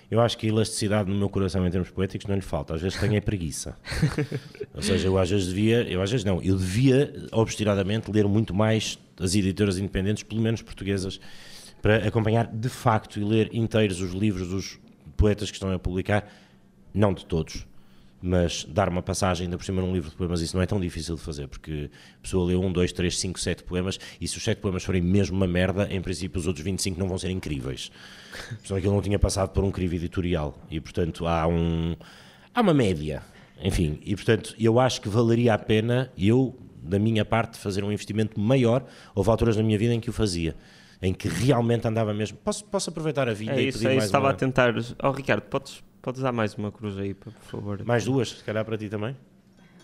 Eu acho que a elasticidade no meu coração em termos poéticos não lhe falta. Às vezes tenho é preguiça. Ou seja, eu às vezes devia, eu às vezes não, eu devia obstinadamente ler muito mais as editoras independentes, pelo menos portuguesas, para acompanhar de facto e ler inteiros os livros dos poetas que estão a publicar, não de todos, mas dar uma passagem ainda por cima num livro de poemas, isso não é tão difícil de fazer, porque a pessoa lê um, dois, três, cinco, sete poemas, e se os sete poemas forem mesmo uma merda, em princípio os outros 25 não vão ser incríveis. Portanto, aquilo não tinha passado por um crivo editorial, e portanto há um... há uma média, enfim, e portanto eu acho que valeria a pena eu, da minha parte, fazer um investimento maior, houve alturas na minha vida em que o fazia, em que realmente andava mesmo. Posso, posso aproveitar a vida
é
e
isso, pedir é mais estava uma... a tentar. Oh, Ricardo, podes Podes dar mais uma cruz aí, por favor.
Mais duas, se calhar para ti também?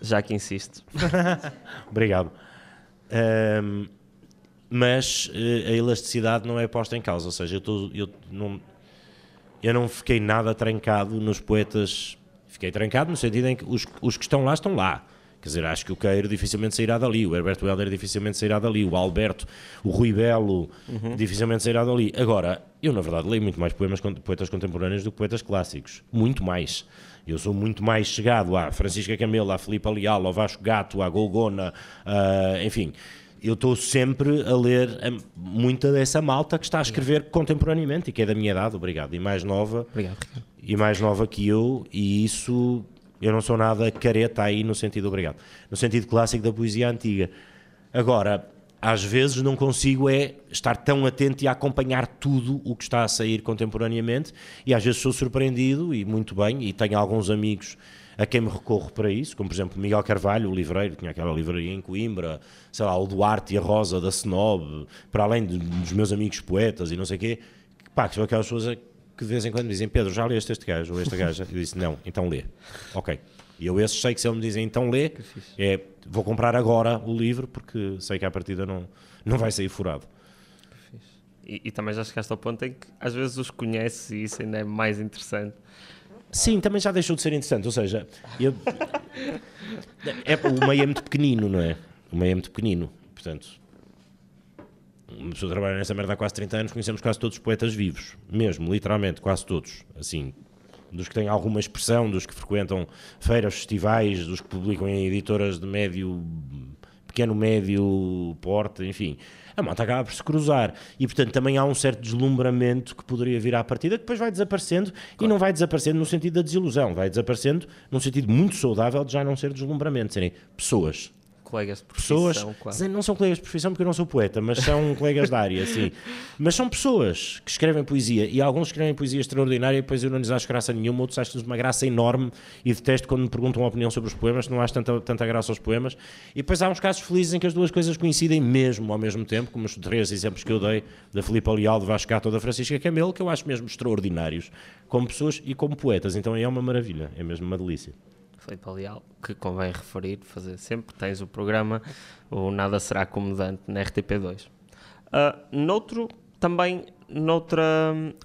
Já que insisto.
Obrigado. Um, mas uh, a elasticidade não é posta em causa, ou seja, eu, tô, eu não, eu não fiquei nada trancado nos poetas. Fiquei trancado no sentido em que os, os que estão lá estão lá. Quer dizer, acho que o Queiro dificilmente sairá dali, o Herberto Helder dificilmente sairá dali, o Alberto, o Rui Belo uhum. dificilmente sairá dali. Agora, eu na verdade leio muito mais poemas, poetas contemporâneos do que poetas clássicos. Muito mais. Eu sou muito mais chegado a Francisca Camelo, a Filipe Leal, ao Vasco Gato, à Golgona, uh, enfim eu estou sempre a ler muita dessa malta que está a escrever contemporaneamente e que é da minha idade, obrigado, e mais nova,
obrigado,
e mais nova que eu, e isso eu não sou nada careta aí no sentido obrigado, no sentido clássico da poesia antiga. Agora, às vezes não consigo é estar tão atento e acompanhar tudo o que está a sair contemporaneamente e às vezes sou surpreendido e muito bem e tenho alguns amigos a quem me recorro para isso, como por exemplo Miguel Carvalho, o livreiro, tinha aquela livraria em Coimbra, sei lá, o Duarte e a Rosa da Snob, para além de, dos meus amigos poetas e não sei o quê, pá, que são aquelas pessoas que de vez em quando me dizem Pedro, já leste este gajo ou esta gaja? Eu disse, não, então lê. Ok. E eu esses sei que se ele me dizem então lê, é, vou comprar agora o livro porque sei que à partida não, não vai sair furado.
E, e, também já chegaste ao ponto em que às vezes os conheces e isso ainda é mais interessante.
Sim, também já deixou de ser interessante. Ou seja, eu, é, o meio é muito pequenino, não é? O meio é muito pequenino. Portanto, uma pessoa trabalha nessa merda há quase 30 anos, conhecemos quase todos os poetas vivos. Mesmo, literalmente, quase todos. Assim, dos que têm alguma expressão, dos que frequentam feiras, festivais, dos que publicam em editoras de médio, pequeno, médio porte, enfim a moto acaba por se cruzar. E, portanto, também há um certo deslumbramento que poderia vir à partida, que depois vai desaparecendo claro. e não vai desaparecendo no sentido da desilusão, vai desaparecendo num sentido muito saudável de já não ser deslumbramento, serem pessoas
colegas de profissão.
Pessoas, não são colegas de profissão porque eu não sou poeta, mas são colegas da área, sim. Mas são pessoas que escrevem poesia e alguns escrevem poesia extraordinária e depois eu não lhes acho graça nenhuma, outros acham uma graça enorme e detesto quando me perguntam uma opinião sobre os poemas, não acho tanta, tanta graça aos poemas. E depois há uns casos felizes em que as duas coisas coincidem mesmo ao mesmo tempo, como os três exemplos que eu dei da Filipe Leal, de Vasco Gato ou da Francisca Camelo, que eu acho mesmo extraordinários como pessoas e como poetas. Então é uma maravilha, é mesmo uma delícia.
Filipe Leal, que convém referir, fazer sempre, tens o programa, o Nada Será Comodante na RTP2. Uh, ah, noutro, também, noutra,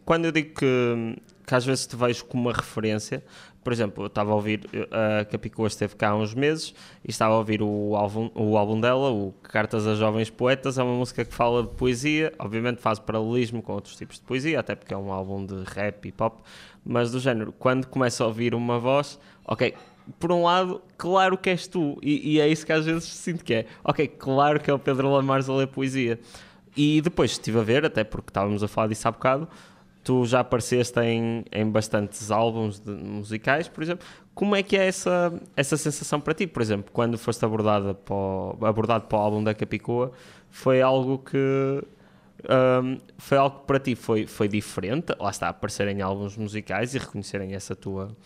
quando eu digo que, que às vezes te vejo como uma referência, por exemplo, eu estava a ouvir, a Capicua esteve cá há uns meses e estava a ouvir o álbum, o álbum dela, o Cartas a Jovens Poetas, é uma música que fala de poesia, obviamente faz paralelismo com outros tipos de poesia, até porque é um álbum de rap e pop, mas do género, quando começa a ouvir uma voz, ok, por um lado, claro que és tu, e, e, é isso que às vezes sinto que é. Ok, claro que é o Pedro Lamares a ler poesia. E depois estive a ver, até porque estávamos a falar disso há bocado, tu já apareceste em, em bastantes álbuns de, musicais, por exemplo. Como é que é essa, essa sensação para ti? Por exemplo, quando foste abordada para o, abordado para o álbum da Capicoa, foi algo que. Um, foi algo que para ti foi, foi diferente, lá está, aparecer em álbuns musicais e reconhecerem essa tua,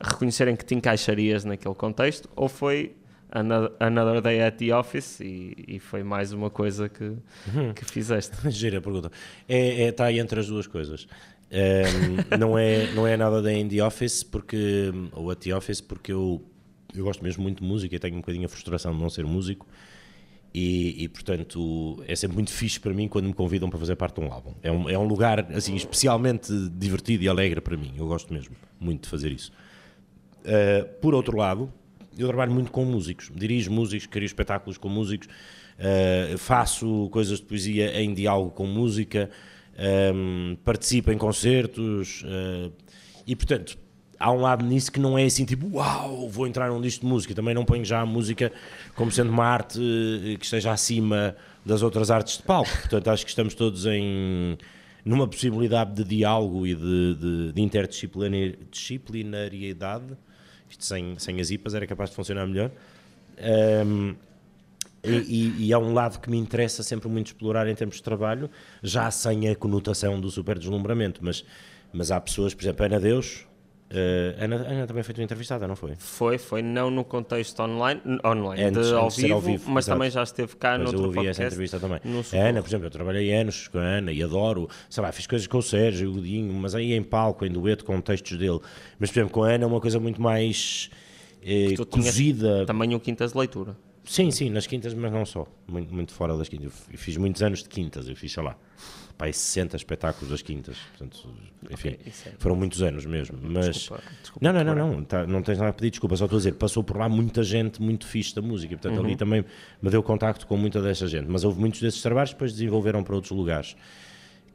reconhecerem que te encaixarias naquele contexto, ou foi Another Day at the Office e, e foi mais uma coisa que, uhum. que fizeste?
Gira a pergunta. É, é, está aí entre as duas coisas. Um, não, é, não é nada da in the Office, porque, ou at the Office, porque eu, eu gosto mesmo muito de música e tenho um bocadinho a frustração de não ser músico. E, e, portanto é sempre muito fixe para mim quando me convidam para fazer parte de um álbum. É um, é um lugar assim especialmente divertido e alegre para mim. Eu gosto mesmo muito de fazer isso. Uh, por outro lado, eu trabalho muito com músicos, dirijo músicos, crio espetáculos com músicos, uh, faço coisas de poesia em diálogo com música, um, ehm, participo em concertos uh, e, portanto, há um lado nisso que não é assim tipo, uau, vou entrar num disco de música. Também não ponho já a música como sendo uma arte que esteja acima das outras artes de palco. Portanto, acho que estamos todos em numa possibilidade de diálogo e de, de, de interdisciplinariedade isto sem, sem as IPAs era capaz de funcionar melhor. Um, e, e, há um lado que me interessa sempre muito explorar em termos de trabalho, já sem a conotação do super deslumbramento, mas, mas há pessoas, por exemplo, Ana Deus, Uh, Ana, Ana também foi tua entrevistada, não foi?
Foi, foi não no contexto online, online antes, de, ao, vivo, ao, vivo, mas exato. também já esteve cá no outro eu ouvi podcast,
essa entrevista também. A Ana, por exemplo, eu trabalhei anos com a Ana e adoro, sei lá, fiz coisas com o Sérgio, o Godinho, mas aí em palco, em dueto, com textos dele. Mas, por exemplo, com a Ana é uma coisa muito mais eh, cozida.
Também o Quintas de Leitura.
Sim, sim, nas quintas, mas não só. Muito, muito fora das quintas. Eu fiz muitos anos de quintas, eu fiz, sei lá, pai, 60 espetáculos das quintas. Portanto, enfim, okay, é... foram muitos anos mesmo. Mas. Desculpa, desculpa não, não, não, não, tá, não tens nada a pedir desculpa, só estou a dizer, passou por lá muita gente muito fixe da música. Portanto, uhum. ali também me deu contacto com muita dessa gente. Mas houve muitos desses trabalhos que depois desenvolveram para outros lugares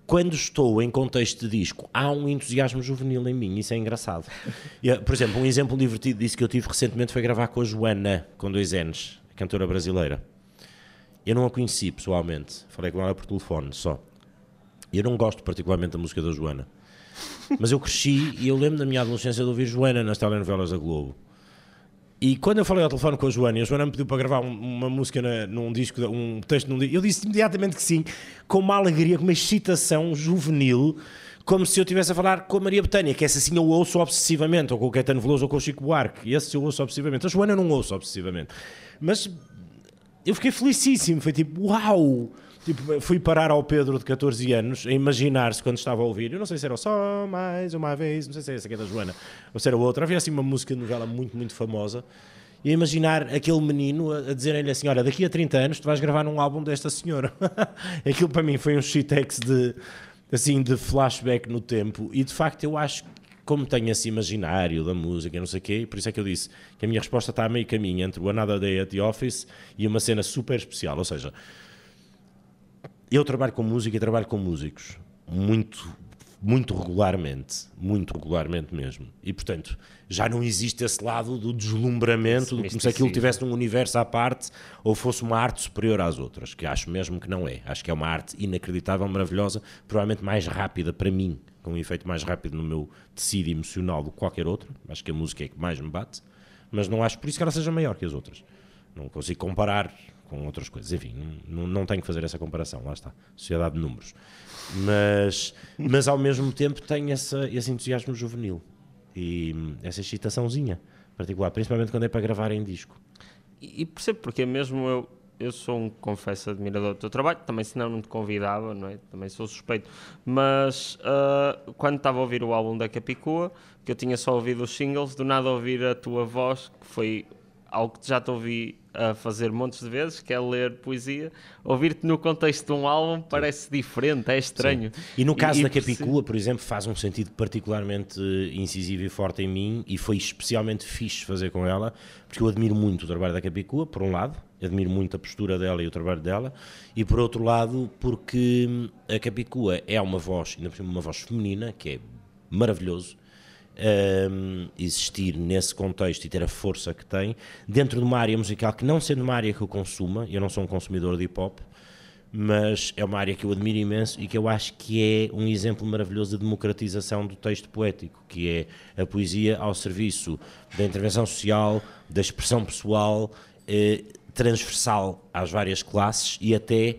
quando estou em contexto de disco, há um entusiasmo juvenil em mim, isso é engraçado. Por exemplo, um exemplo divertido disso que eu tive recentemente foi gravar com a Joana, com dois N's, cantora brasileira. Eu não a conheci pessoalmente, falei com ela por telefone só. Eu não gosto particularmente da música da Joana, mas eu cresci e eu lembro da minha adolescência de ouvir Joana nas telenovelas da Globo. E quando eu falei ao telefone com a Joana, a Joana me pediu para gravar uma música na, num disco, um texto num disco, eu disse imediatamente que sim, com uma alegria, com uma excitação juvenil, como se eu estivesse a falar com a Maria Betânia, que essa sim eu ouço obsessivamente, ou com o Caetano Veloso ou com o Chico Buarque, esse eu ouço obsessivamente. A Joana eu não ouço obsessivamente. Mas eu fiquei felicíssimo, foi tipo, uau! Tipo, fui parar ao Pedro de 14 anos a imaginar-se quando estava a ouvir. Eu não sei se era só mais uma vez, não sei se é essa que é da Joana ou se era outra. Havia assim uma música de novela muito, muito famosa. E a imaginar aquele menino a, a dizer-lhe assim: Olha, daqui a 30 anos tu vais gravar um álbum desta senhora. Aquilo para mim foi um shitex de, assim, de flashback no tempo. E de facto eu acho como tenho esse imaginário da música, não sei o quê, por isso é que eu disse que a minha resposta está a meio caminho entre o Another Day at the Office e uma cena super especial. Ou seja, eu trabalho com música e trabalho com músicos muito, muito regularmente, muito regularmente mesmo. E portanto, já não existe esse lado do deslumbramento, do como se aquilo tivesse um universo à parte ou fosse uma arte superior às outras, que acho mesmo que não é. Acho que é uma arte inacreditável, maravilhosa, provavelmente mais rápida para mim, com um efeito mais rápido no meu tecido emocional do que qualquer outra. Acho que a música é que mais me bate, mas não acho por isso que ela seja maior que as outras. Não consigo comparar com outras coisas. Enfim, não, não tenho que fazer essa comparação, lá está, sociedade de números. Mas, mas ao mesmo tempo tem essa, esse entusiasmo juvenil e essa excitaçãozinha particular, principalmente quando é para gravar em disco.
E, e percebo porque mesmo eu, eu sou um confesso admirador do teu trabalho, também senão não te convidava, não é? Também sou suspeito. Mas uh, quando estava a ouvir o álbum da Capicua, que eu tinha só ouvido os singles, do nada ouvir a tua voz, que foi algo que já te ouvi a fazer montes de vezes, que é ler poesia, ouvir-te no contexto de um álbum parece diferente, é estranho.
Sim. E no caso e, da Capicua, por exemplo, faz um sentido particularmente incisivo e forte em mim e foi especialmente fixe fazer com ela, porque eu admiro muito o trabalho da Capicua, por um lado, admiro muito a postura dela e o trabalho dela, e por outro lado, porque a Capicua é uma voz, ainda por cima uma voz feminina, que é maravilhoso, um, existir nesse contexto e ter a força que tem, dentro de uma área musical que não sendo uma área que eu consuma, eu não sou um consumidor de hip hop, mas é uma área que eu admiro imenso e que eu acho que é um exemplo maravilhoso de democratização do texto poético, que é a poesia ao serviço da intervenção social, da expressão pessoal, eh, transversal às várias classes e até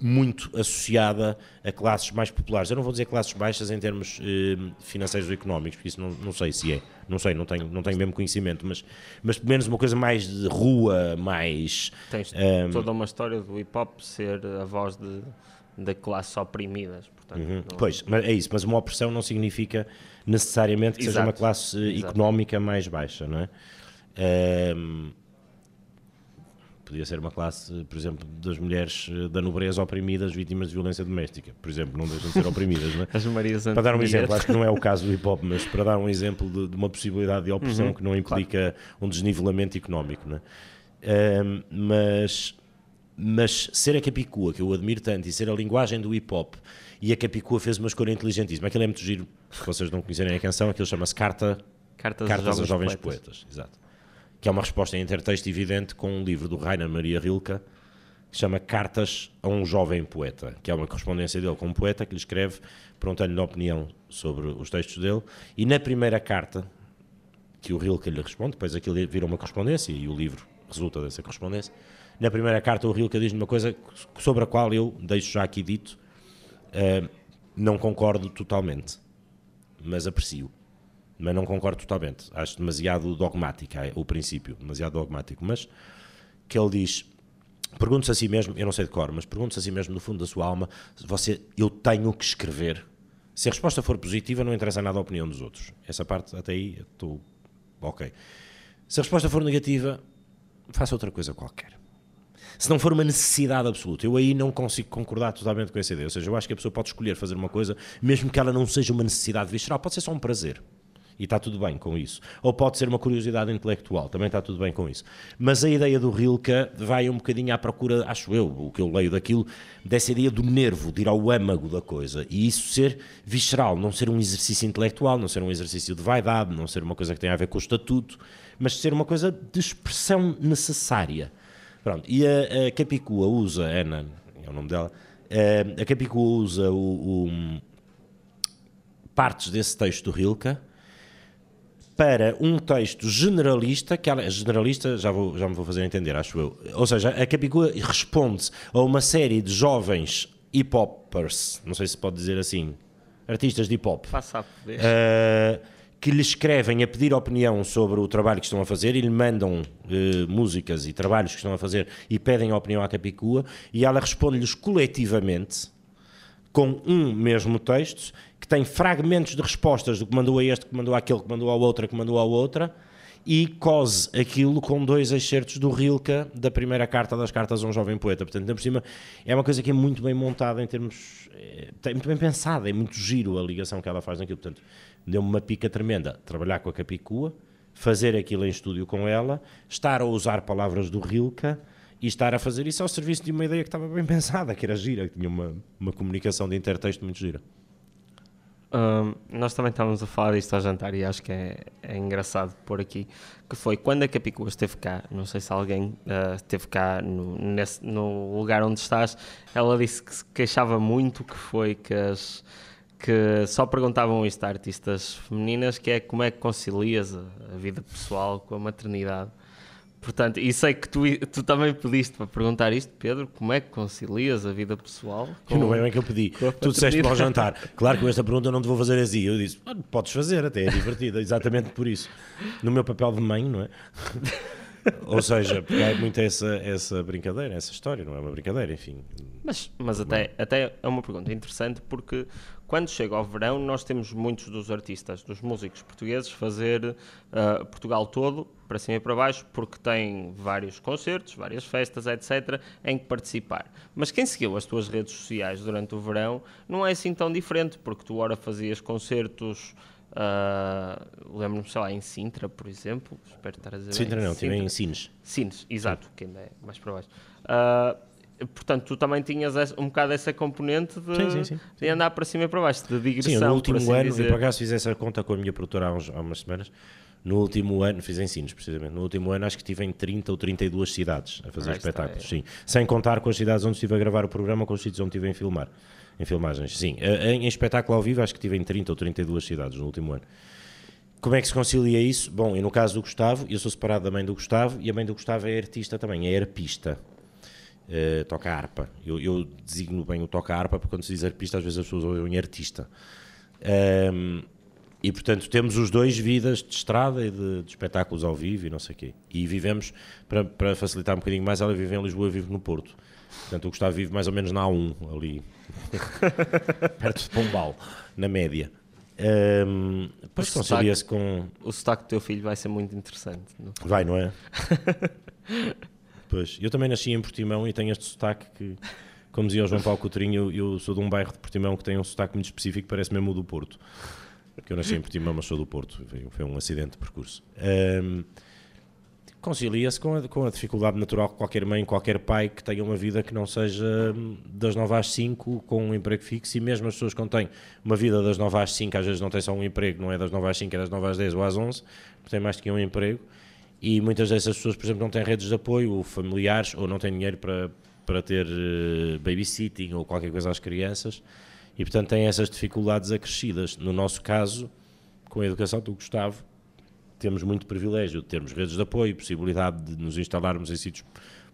muito associada a classes mais populares. Eu não vou dizer classes baixas em termos eh, financeiros ou económicos, porque isso não, não sei se é. Não sei, não tenho, não tenho mesmo conhecimento, mas, mas pelo menos uma coisa mais de rua, mais.
Tens um, ehm, toda uma história do hip hop ser a voz de, de classes oprimidas. Portanto,
uhum. não... Pois, mas é isso, mas uma opressão não significa necessariamente que Exato. seja uma classe Exato. económica mais baixa, não é? Um, ehm, Podia ser uma classe, por exemplo, das mulheres eh, da nobreza oprimidas, vítimas de violência doméstica, por exemplo, não deixam de ser oprimidas, não é?
As Marias
Para dar um exemplo, acho que não é o caso do hip hop, mas para dar um exemplo de, de uma possibilidade de opressão uhum, que não implica claro. um desnivelamento económico, não é? Um, mas, mas ser a Capicua, que eu admiro tanto, e ser a linguagem do hip hop, e a Capicua fez uma escolha inteligentíssima. Aquilo é muito giro, se vocês não conhecerem a canção, aquilo chama-se Carta,
Cartas, Cartas aos Jovens, jovens poetas.
poetas. Exato que é uma resposta em intertexto evidente com um livro do Rainer Maria Rilke que chama Cartas a um Jovem Poeta, que é uma correspondência dele com um poeta que lhe escreve perguntando-lhe a opinião sobre os textos dele, e na primeira carta que o Rilke lhe responde, depois aquilo vira uma correspondência e o livro resulta dessa correspondência, na primeira carta o Rilke diz-lhe uma coisa sobre a qual eu deixo já aqui dito, uh, não concordo totalmente, mas aprecio mas não concordo totalmente. Acho demasiado dogmático é, o princípio, demasiado dogmático. Mas que ele diz, pergunte-se a si mesmo, eu não sei de cor, mas pergunte-se a si mesmo no fundo da sua alma, você, eu tenho que escrever. Se a resposta for positiva, não interessa nada a opinião dos outros. Essa parte, até aí, estou ok. Se a resposta for negativa, faça outra coisa qualquer. Se não for uma necessidade absoluta, eu aí não consigo concordar totalmente com essa ideia. Ou seja, eu acho que a pessoa pode escolher fazer uma coisa, mesmo que ela não seja uma necessidade visceral, pode ser só um prazer. E está tudo bem com isso. Ou pode ser uma curiosidade intelectual, também está tudo bem com isso. Mas a ideia do Rilke vai um bocadinho à procura, acho eu, o que eu leio daquilo, dessa ideia do nervo, de ir ao âmago da coisa. E isso ser visceral, não ser um exercício intelectual, não ser um exercício de vaidade, não ser uma coisa que tenha a ver com o estatuto, mas ser uma coisa de expressão necessária. Pronto. E a, a Capicua usa, Ana, é o nome dela, a, a Capicua usa o, o, partes desse texto do Rilke para um texto generalista, que ela, generalista já, vou, já me vou fazer entender, acho eu. Ou seja, a Capicua responde a uma série de jovens hip-hoppers, não sei se pode dizer assim, artistas de hip-hop.
Passa a poder.
Uh, que lhe escrevem a pedir opinião sobre o trabalho que estão a fazer e lhe mandam uh, músicas e trabalhos que estão a fazer e pedem a opinião à Capicua e ela responde-lhes coletivamente com um mesmo texto que tem fragmentos de respostas do que mandou a este, que mandou àquele, que mandou à outra, que mandou à outra e cose aquilo com dois excertos do Rilke da primeira carta das cartas a um jovem poeta. Portanto, por cima, é uma coisa que é muito bem montada em termos. É, muito bem pensada, é muito giro a ligação que ela faz naquilo. Portanto, deu-me uma pica tremenda trabalhar com a Capicua, fazer aquilo em estúdio com ela, estar a usar palavras do Rilke e estar a fazer isso ao serviço de uma ideia que estava bem pensada, que era gira, que tinha uma, uma comunicação de intertexto muito gira.
Nós também estávamos a falar disto ao jantar e acho que é, é engraçado pôr aqui que foi quando a Capicua esteve cá, não sei se alguém uh, esteve cá no, nesse, no lugar onde estás, ela disse que se queixava muito que foi que as que só perguntavam isto a artistas femininas que é como é que concilias a, a vida pessoal com a maternidade Portanto, e sei que tu, tu também pediste para perguntar isto, Pedro, como é que concilias a vida pessoal?
Com, não é bem que eu pedi. Tu disseste para o jantar. Claro que com esta pergunta eu não te vou fazer assim. Eu disse, ah, podes fazer, até é divertida, exatamente por isso. No meu papel de mãe, não é? Ou seja, é muito essa, essa brincadeira, essa história, não é uma brincadeira, enfim.
Mas, mas até, até é uma pergunta interessante porque quando chega ao verão nós temos muitos dos artistas, dos músicos portugueses fazer uh, Portugal todo, para cima e para baixo, porque tem vários concertos, várias festas, etc., em que participar. Mas quem seguiu as tuas redes sociais durante o verão não é assim tão diferente, porque tu ora fazias concertos Uh, Lembro-me, sei lá, em Sintra, por exemplo. Espero estar a dizer.
Sintra bem. não, estive em Sines.
Sines, exato, que ainda é mais para baixo. Uh, portanto, tu também tinhas um bocado essa componente de, sim, sim, de, andar para cima e para baixo, de digressão. Sim,
no último
assim
ano,
dizer.
eu por acaso fiz essa conta com a minha produtora há, uns, há umas semanas. No último ano, fiz em Sines, precisamente. No último ano, acho que estive em 30 ou 32 cidades a fazer ah, espetáculos, é... sim. Sem contar com as cidades onde estive a gravar o programa, com os sítios onde estive a filmar. Em filmagens, sim. Em, em espetáculo ao vivo, acho que estive em 30 ou 32 cidades no último ano. Como é que se concilia isso? Bom, e no caso do Gustavo, eu sou separado da mãe do Gustavo e a mãe do Gustavo é artista também, é arpista. Uh, toca harpa. Eu, eu, designo bem o toca harpa porque quando se diz arpista às vezes as pessoas ouvem artista. Um, e portanto temos os dois vidas de estrada e de, de, espetáculos ao vivo e não sei o quê. E vivemos, para, para facilitar um bocadinho mais, ela vive em Lisboa e vive no Porto. Portanto o Gustavo vive mais ou menos na A1, ali, perto de Pombal, na média. Um, depois concilia-se com.
O sotaque do teu filho vai ser muito interessante.
Vai, não é? pois, eu também nasci em Portimão e tenho este sotaque que, como dizia o João Paulo Coutrinho, eu, eu sou de um bairro de Portimão que tem um sotaque muito específico, parece mesmo o do Porto. Porque eu nasci em Portimão, mas sou do Porto. Foi, um acidente de percurso. Um, concilia-se com a, com a dificuldade natural que qualquer mãe, qualquer pai que tenha uma vida que não seja das 9 às 5 com um emprego fixo e mesmo as pessoas que não têm uma vida das 9 às 5 às vezes não têm só um emprego, não é das 9 às 5, é das 9 às 10 ou às 11, têm mais do que um emprego e muitas dessas pessoas, por exemplo, não têm redes de apoio ou familiares ou não têm dinheiro para, para ter uh, babysitting ou qualquer coisa às crianças. E portanto têm essas dificuldades acrescidas. No nosso caso, com a educação do Gustavo, temos muito privilégio de termos redes de apoio, possibilidade de nos instalarmos em sítios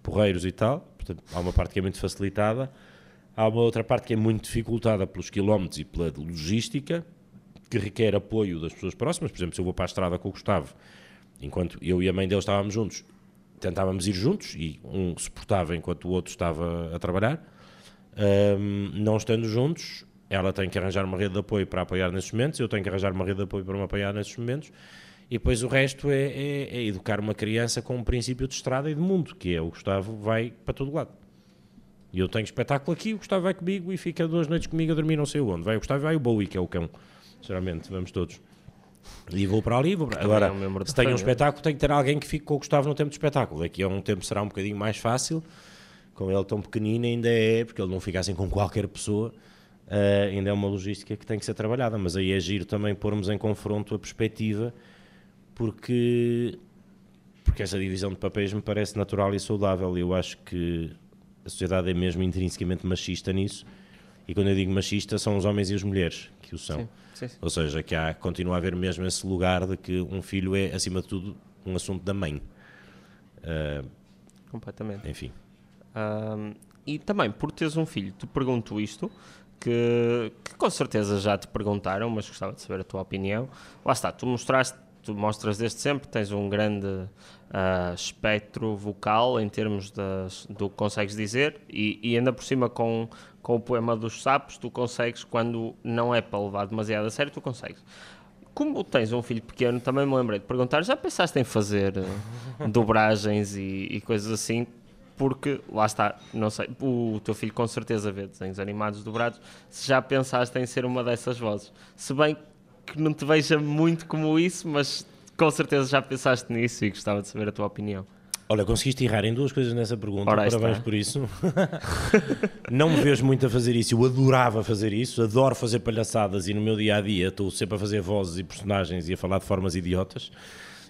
porreiros e tal, portanto, há uma parte que é muito facilitada, há uma outra parte que é muito dificultada pelos quilómetros e pela logística, que requer apoio das pessoas próximas, por exemplo, se eu vou para a estrada com o Gustavo, enquanto eu e a mãe dele estávamos juntos, tentávamos ir juntos e um suportava enquanto o outro estava a trabalhar, um, não estando juntos, ela tem que arranjar uma rede de apoio para apoiar nesses momentos, eu tenho que arranjar uma rede de apoio para me apoiar nesses momentos, e depois o resto é, é, é, educar uma criança com um princípio de estrada e de mundo, que é o Gustavo vai para todo lado. E eu tenho espetáculo aqui, o Gustavo vai comigo e fica duas noites comigo a dormir não sei onde. Vai o Gustavo vai o Bowie, que é o cão. Geralmente, vamos todos. E vou para ali, vou para... Agora,
é
se tenho um espetáculo, tem que ter alguém que fique com o Gustavo no tempo de espetáculo. Daqui a um tempo será um bocadinho mais fácil. Com ele tão pequenino ainda é, porque ele não fica assim com qualquer pessoa. Uh, ainda é uma logística que tem que ser trabalhada, mas aí é giro também pormos em confronto a perspectiva, porque, porque essa divisão de papéis me parece natural e saudável. Eu acho que a sociedade é mesmo intrinsecamente machista nisso, e quando eu digo machista, são os homens e as mulheres que o são.
Sim, sim, sim.
Ou seja, que há, continua a haver mesmo esse lugar de que um filho é, acima de tudo, um assunto da mãe. Uh,
Completamente.
Enfim.
Um, e também, por teres um filho, te pergunto isto, que, que, com certeza já te perguntaram, mas gostava de saber a tua opinião. Lá está, tu mostraste, tu mostras desde sempre, tens um grande uh, espectro vocal em termos das, do que consegues dizer e, e, ainda por cima com, com o poema dos sapos, tu consegues, quando não é para levar demasiado a sério, tu consegues. Como tens um filho pequeno, também me lembrei de perguntar, já pensaste em fazer uh, dobragens e, e coisas assim? porque lá está, não sei, o teu filho com certeza vê desenhos animados dobrados, se já pensaste em ser uma dessas vozes. Se bem que não te veja muito como isso, mas com certeza já pensaste nisso e gostava de saber a tua opinião.
Olha, conseguiste errar em duas coisas nessa pergunta, Ora, parabéns está. por isso. não me vejo muito a fazer isso, eu adorava fazer isso, adoro fazer palhaçadas e no meu dia a dia estou sempre a fazer vozes e personagens e a falar de formas idiotas.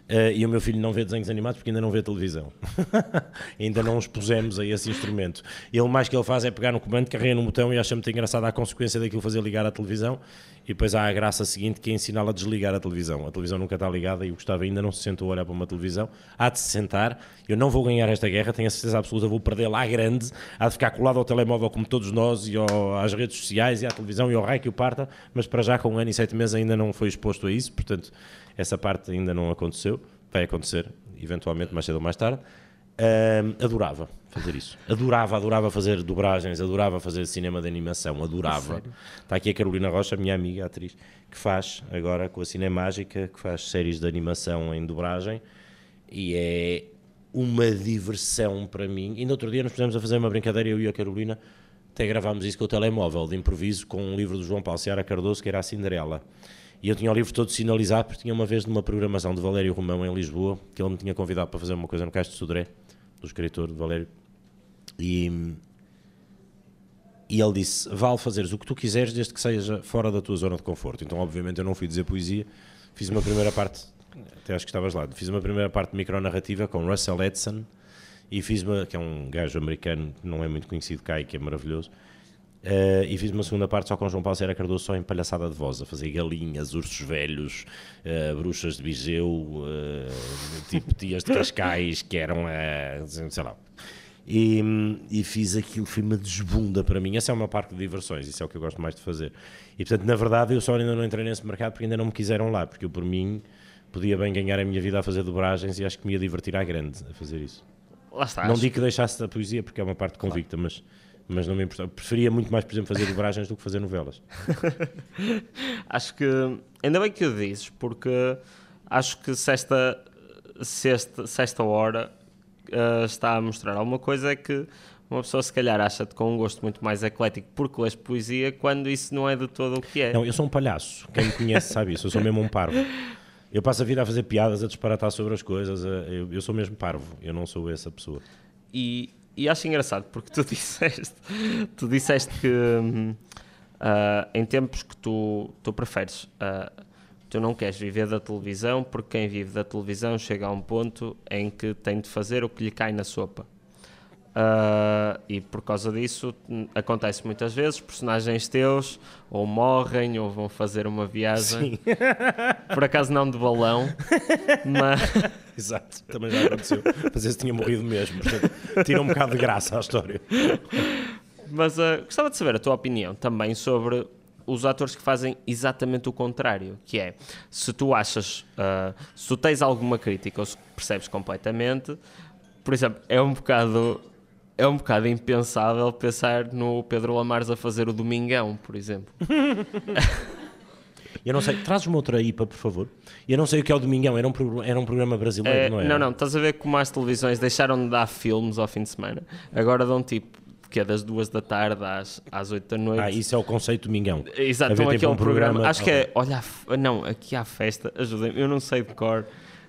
Uh, e o meu filho não vê desenhos animados porque ainda não vê televisão. ainda não os pusemos a esse instrumento. Ele, mais que ele faz é pegar no comando, carrega no botão e acha muito engraçado a consequência daquilo fazer ligar a televisão. E depois há a graça seguinte que é ensiná-lo a desligar a televisão. A televisão nunca está ligada e o Gustavo ainda não se sentou a olhar para uma televisão. Há de se sentar. Eu não vou ganhar esta guerra, tenho a certeza absoluta, vou perder lá grande. Há de ficar colado ao telemóvel como todos nós e ao, às redes sociais e à televisão e ao raio que o parta. Mas para já, com um ano e sete meses, ainda não foi exposto a isso. Portanto essa parte ainda não aconteceu, vai acontecer eventualmente mais cedo ou mais tarde. Adorava fazer isso. Adorava, adorava fazer dobragens, adorava fazer cinema de animação, adorava. Está aqui a Carolina Rocha, minha amiga, atriz, que faz agora com a Cinemágica, que faz séries de animação em dobragem e é uma diversão para mim. E no outro dia nos pusemos a fazer uma brincadeira, eu e a Carolina, até gravámos isso com o telemóvel, de improviso, com um livro do João Paulo Seara Cardoso, que era a Cinderela. E eu tinha o livro todo sinalizado, porque tinha uma vez numa programação de Valério Romão em Lisboa, que ele me tinha convidado para fazer uma coisa no Cais de Sodré, do escritor de Valério. E, e ele disse: Vale fazeres o que tu quiseres, desde que seja fora da tua zona de conforto. Então, obviamente, eu não fui dizer poesia, fiz uma primeira parte, até acho que estavas lá, fiz uma primeira parte de micronarrativa com Russell Edson, e fiz uma, que é um gajo americano, não é muito conhecido cá e que é maravilhoso Uh, e fiz uma segunda parte só com João Paulo Serra Cardoso, só em palhaçada de voz, a fazer galinhas, ursos velhos, uh, bruxas de Viseu, uh, tipo tias de Cascais, que eram, sei lá. E, e, fiz aquilo, foi uma desbunda para mim. Essa é uma parte de diversões, isso é o que eu gosto mais de fazer. E portanto, na verdade, eu só ainda não entrei nesse mercado porque ainda não me quiseram lá, porque eu, por mim, podia bem ganhar a minha vida a fazer dobragens e acho que me ia divertir à grande a fazer isso.
Lá está.
Não digo que deixasse da poesia porque é uma parte convicta, mas mas não me importava. Preferia muito mais, por exemplo, fazer dobragens do que fazer novelas.
acho que, ainda bem que o dizes, porque acho que se esta, se esta, se esta hora uh, está a mostrar alguma coisa é que uma pessoa se calhar acha-te com um gosto muito mais eclético porque lês poesia, quando isso não é de todo o que é.
Não, eu sou um palhaço. Quem me conhece sabe isso. Eu sou mesmo um parvo. Eu passo a vida a fazer piadas, a disparatar sobre as coisas. Eu, eu sou mesmo parvo. Eu não sou essa pessoa.
E e acho engraçado porque tu disseste, tu disseste que uh, em tempos que tu, tu preferes, uh, tu não queres viver da televisão porque quem vive da televisão chega a um ponto em que tem de fazer o que lhe cai na sopa. Uh, e por causa disso acontece muitas vezes personagens teus ou morrem ou vão fazer uma viagem. Por acaso não de balão mas
exato, também já aconteceu. Mas esse tinha morrido mesmo portanto, tira um bocado de graça à história.
Mas uh, gostava de saber a tua opinião também sobre os atores que fazem exatamente o contrário, que é se tu achas, uh, se tu tens alguma crítica ou se percebes completamente, por exemplo, é um bocado é um bocado impensável pensar no Pedro Lamares a fazer o Domingão, por exemplo.
Eu não sei, traz-me outra IPA, por favor. Eu não sei o que é o Domingão, era um, pro- era um programa brasileiro,
É,
não é?
não, não, estás a ver como as televisões deixaram de dar filmes ao fim de semana. Agora dão tipo, que é das duas da tarde às, às 8 da noite.
Ah, isso é o conceito Domingão.
Exato, então
tipo
aqui é um programa.
programa-
Acho que é. Olha, não, aqui há festa, ajudem-me, eu não sei de cor.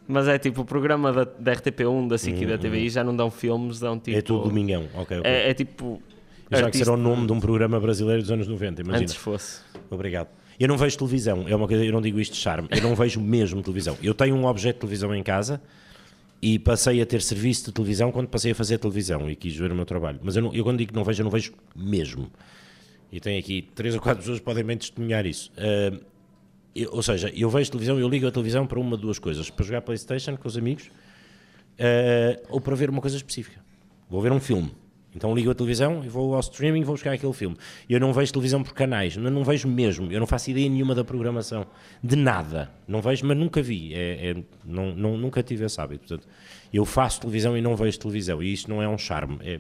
Mas é tipo o programa da, da RTP1, da SIC e da TVI já não dão filmes, dão tipo.
Uhum, é tudo Domingão, ok, ok.
É, é tipo.
Já que será o nome de um programa brasileiro dos anos 90, imagina.
Antes fosse.
Obrigado. Eu não vejo televisão, é uma coisa, eu não digo isto de charme, eu não vejo mesmo televisão. Eu tenho um objeto de televisão em casa e passei a ter serviço de televisão quando passei a fazer televisão e quis ver o meu trabalho. Mas eu, não- eu quando digo que não vejo, eu não vejo mesmo. E tenho aqui três ou quatro pessoas que podem bem testemunhar isso. Ah, eu- ou seja, eu vejo televisão, eu ligo a televisão para uma de duas coisas: para jogar Playstation com os amigos ah, ou para ver uma coisa específica. Vou ver um filme. Então ligo a televisão e vou ao streaming e vou buscar aquele filme. Eu não vejo televisão por canais, eu não vejo mesmo, eu não faço ideia nenhuma da programação, de nada. Não vejo, mas nunca vi, é, é- não, não- nunca tive esse hábito. Portanto, eu faço televisão e não vejo televisão, e isto não é um charme. É,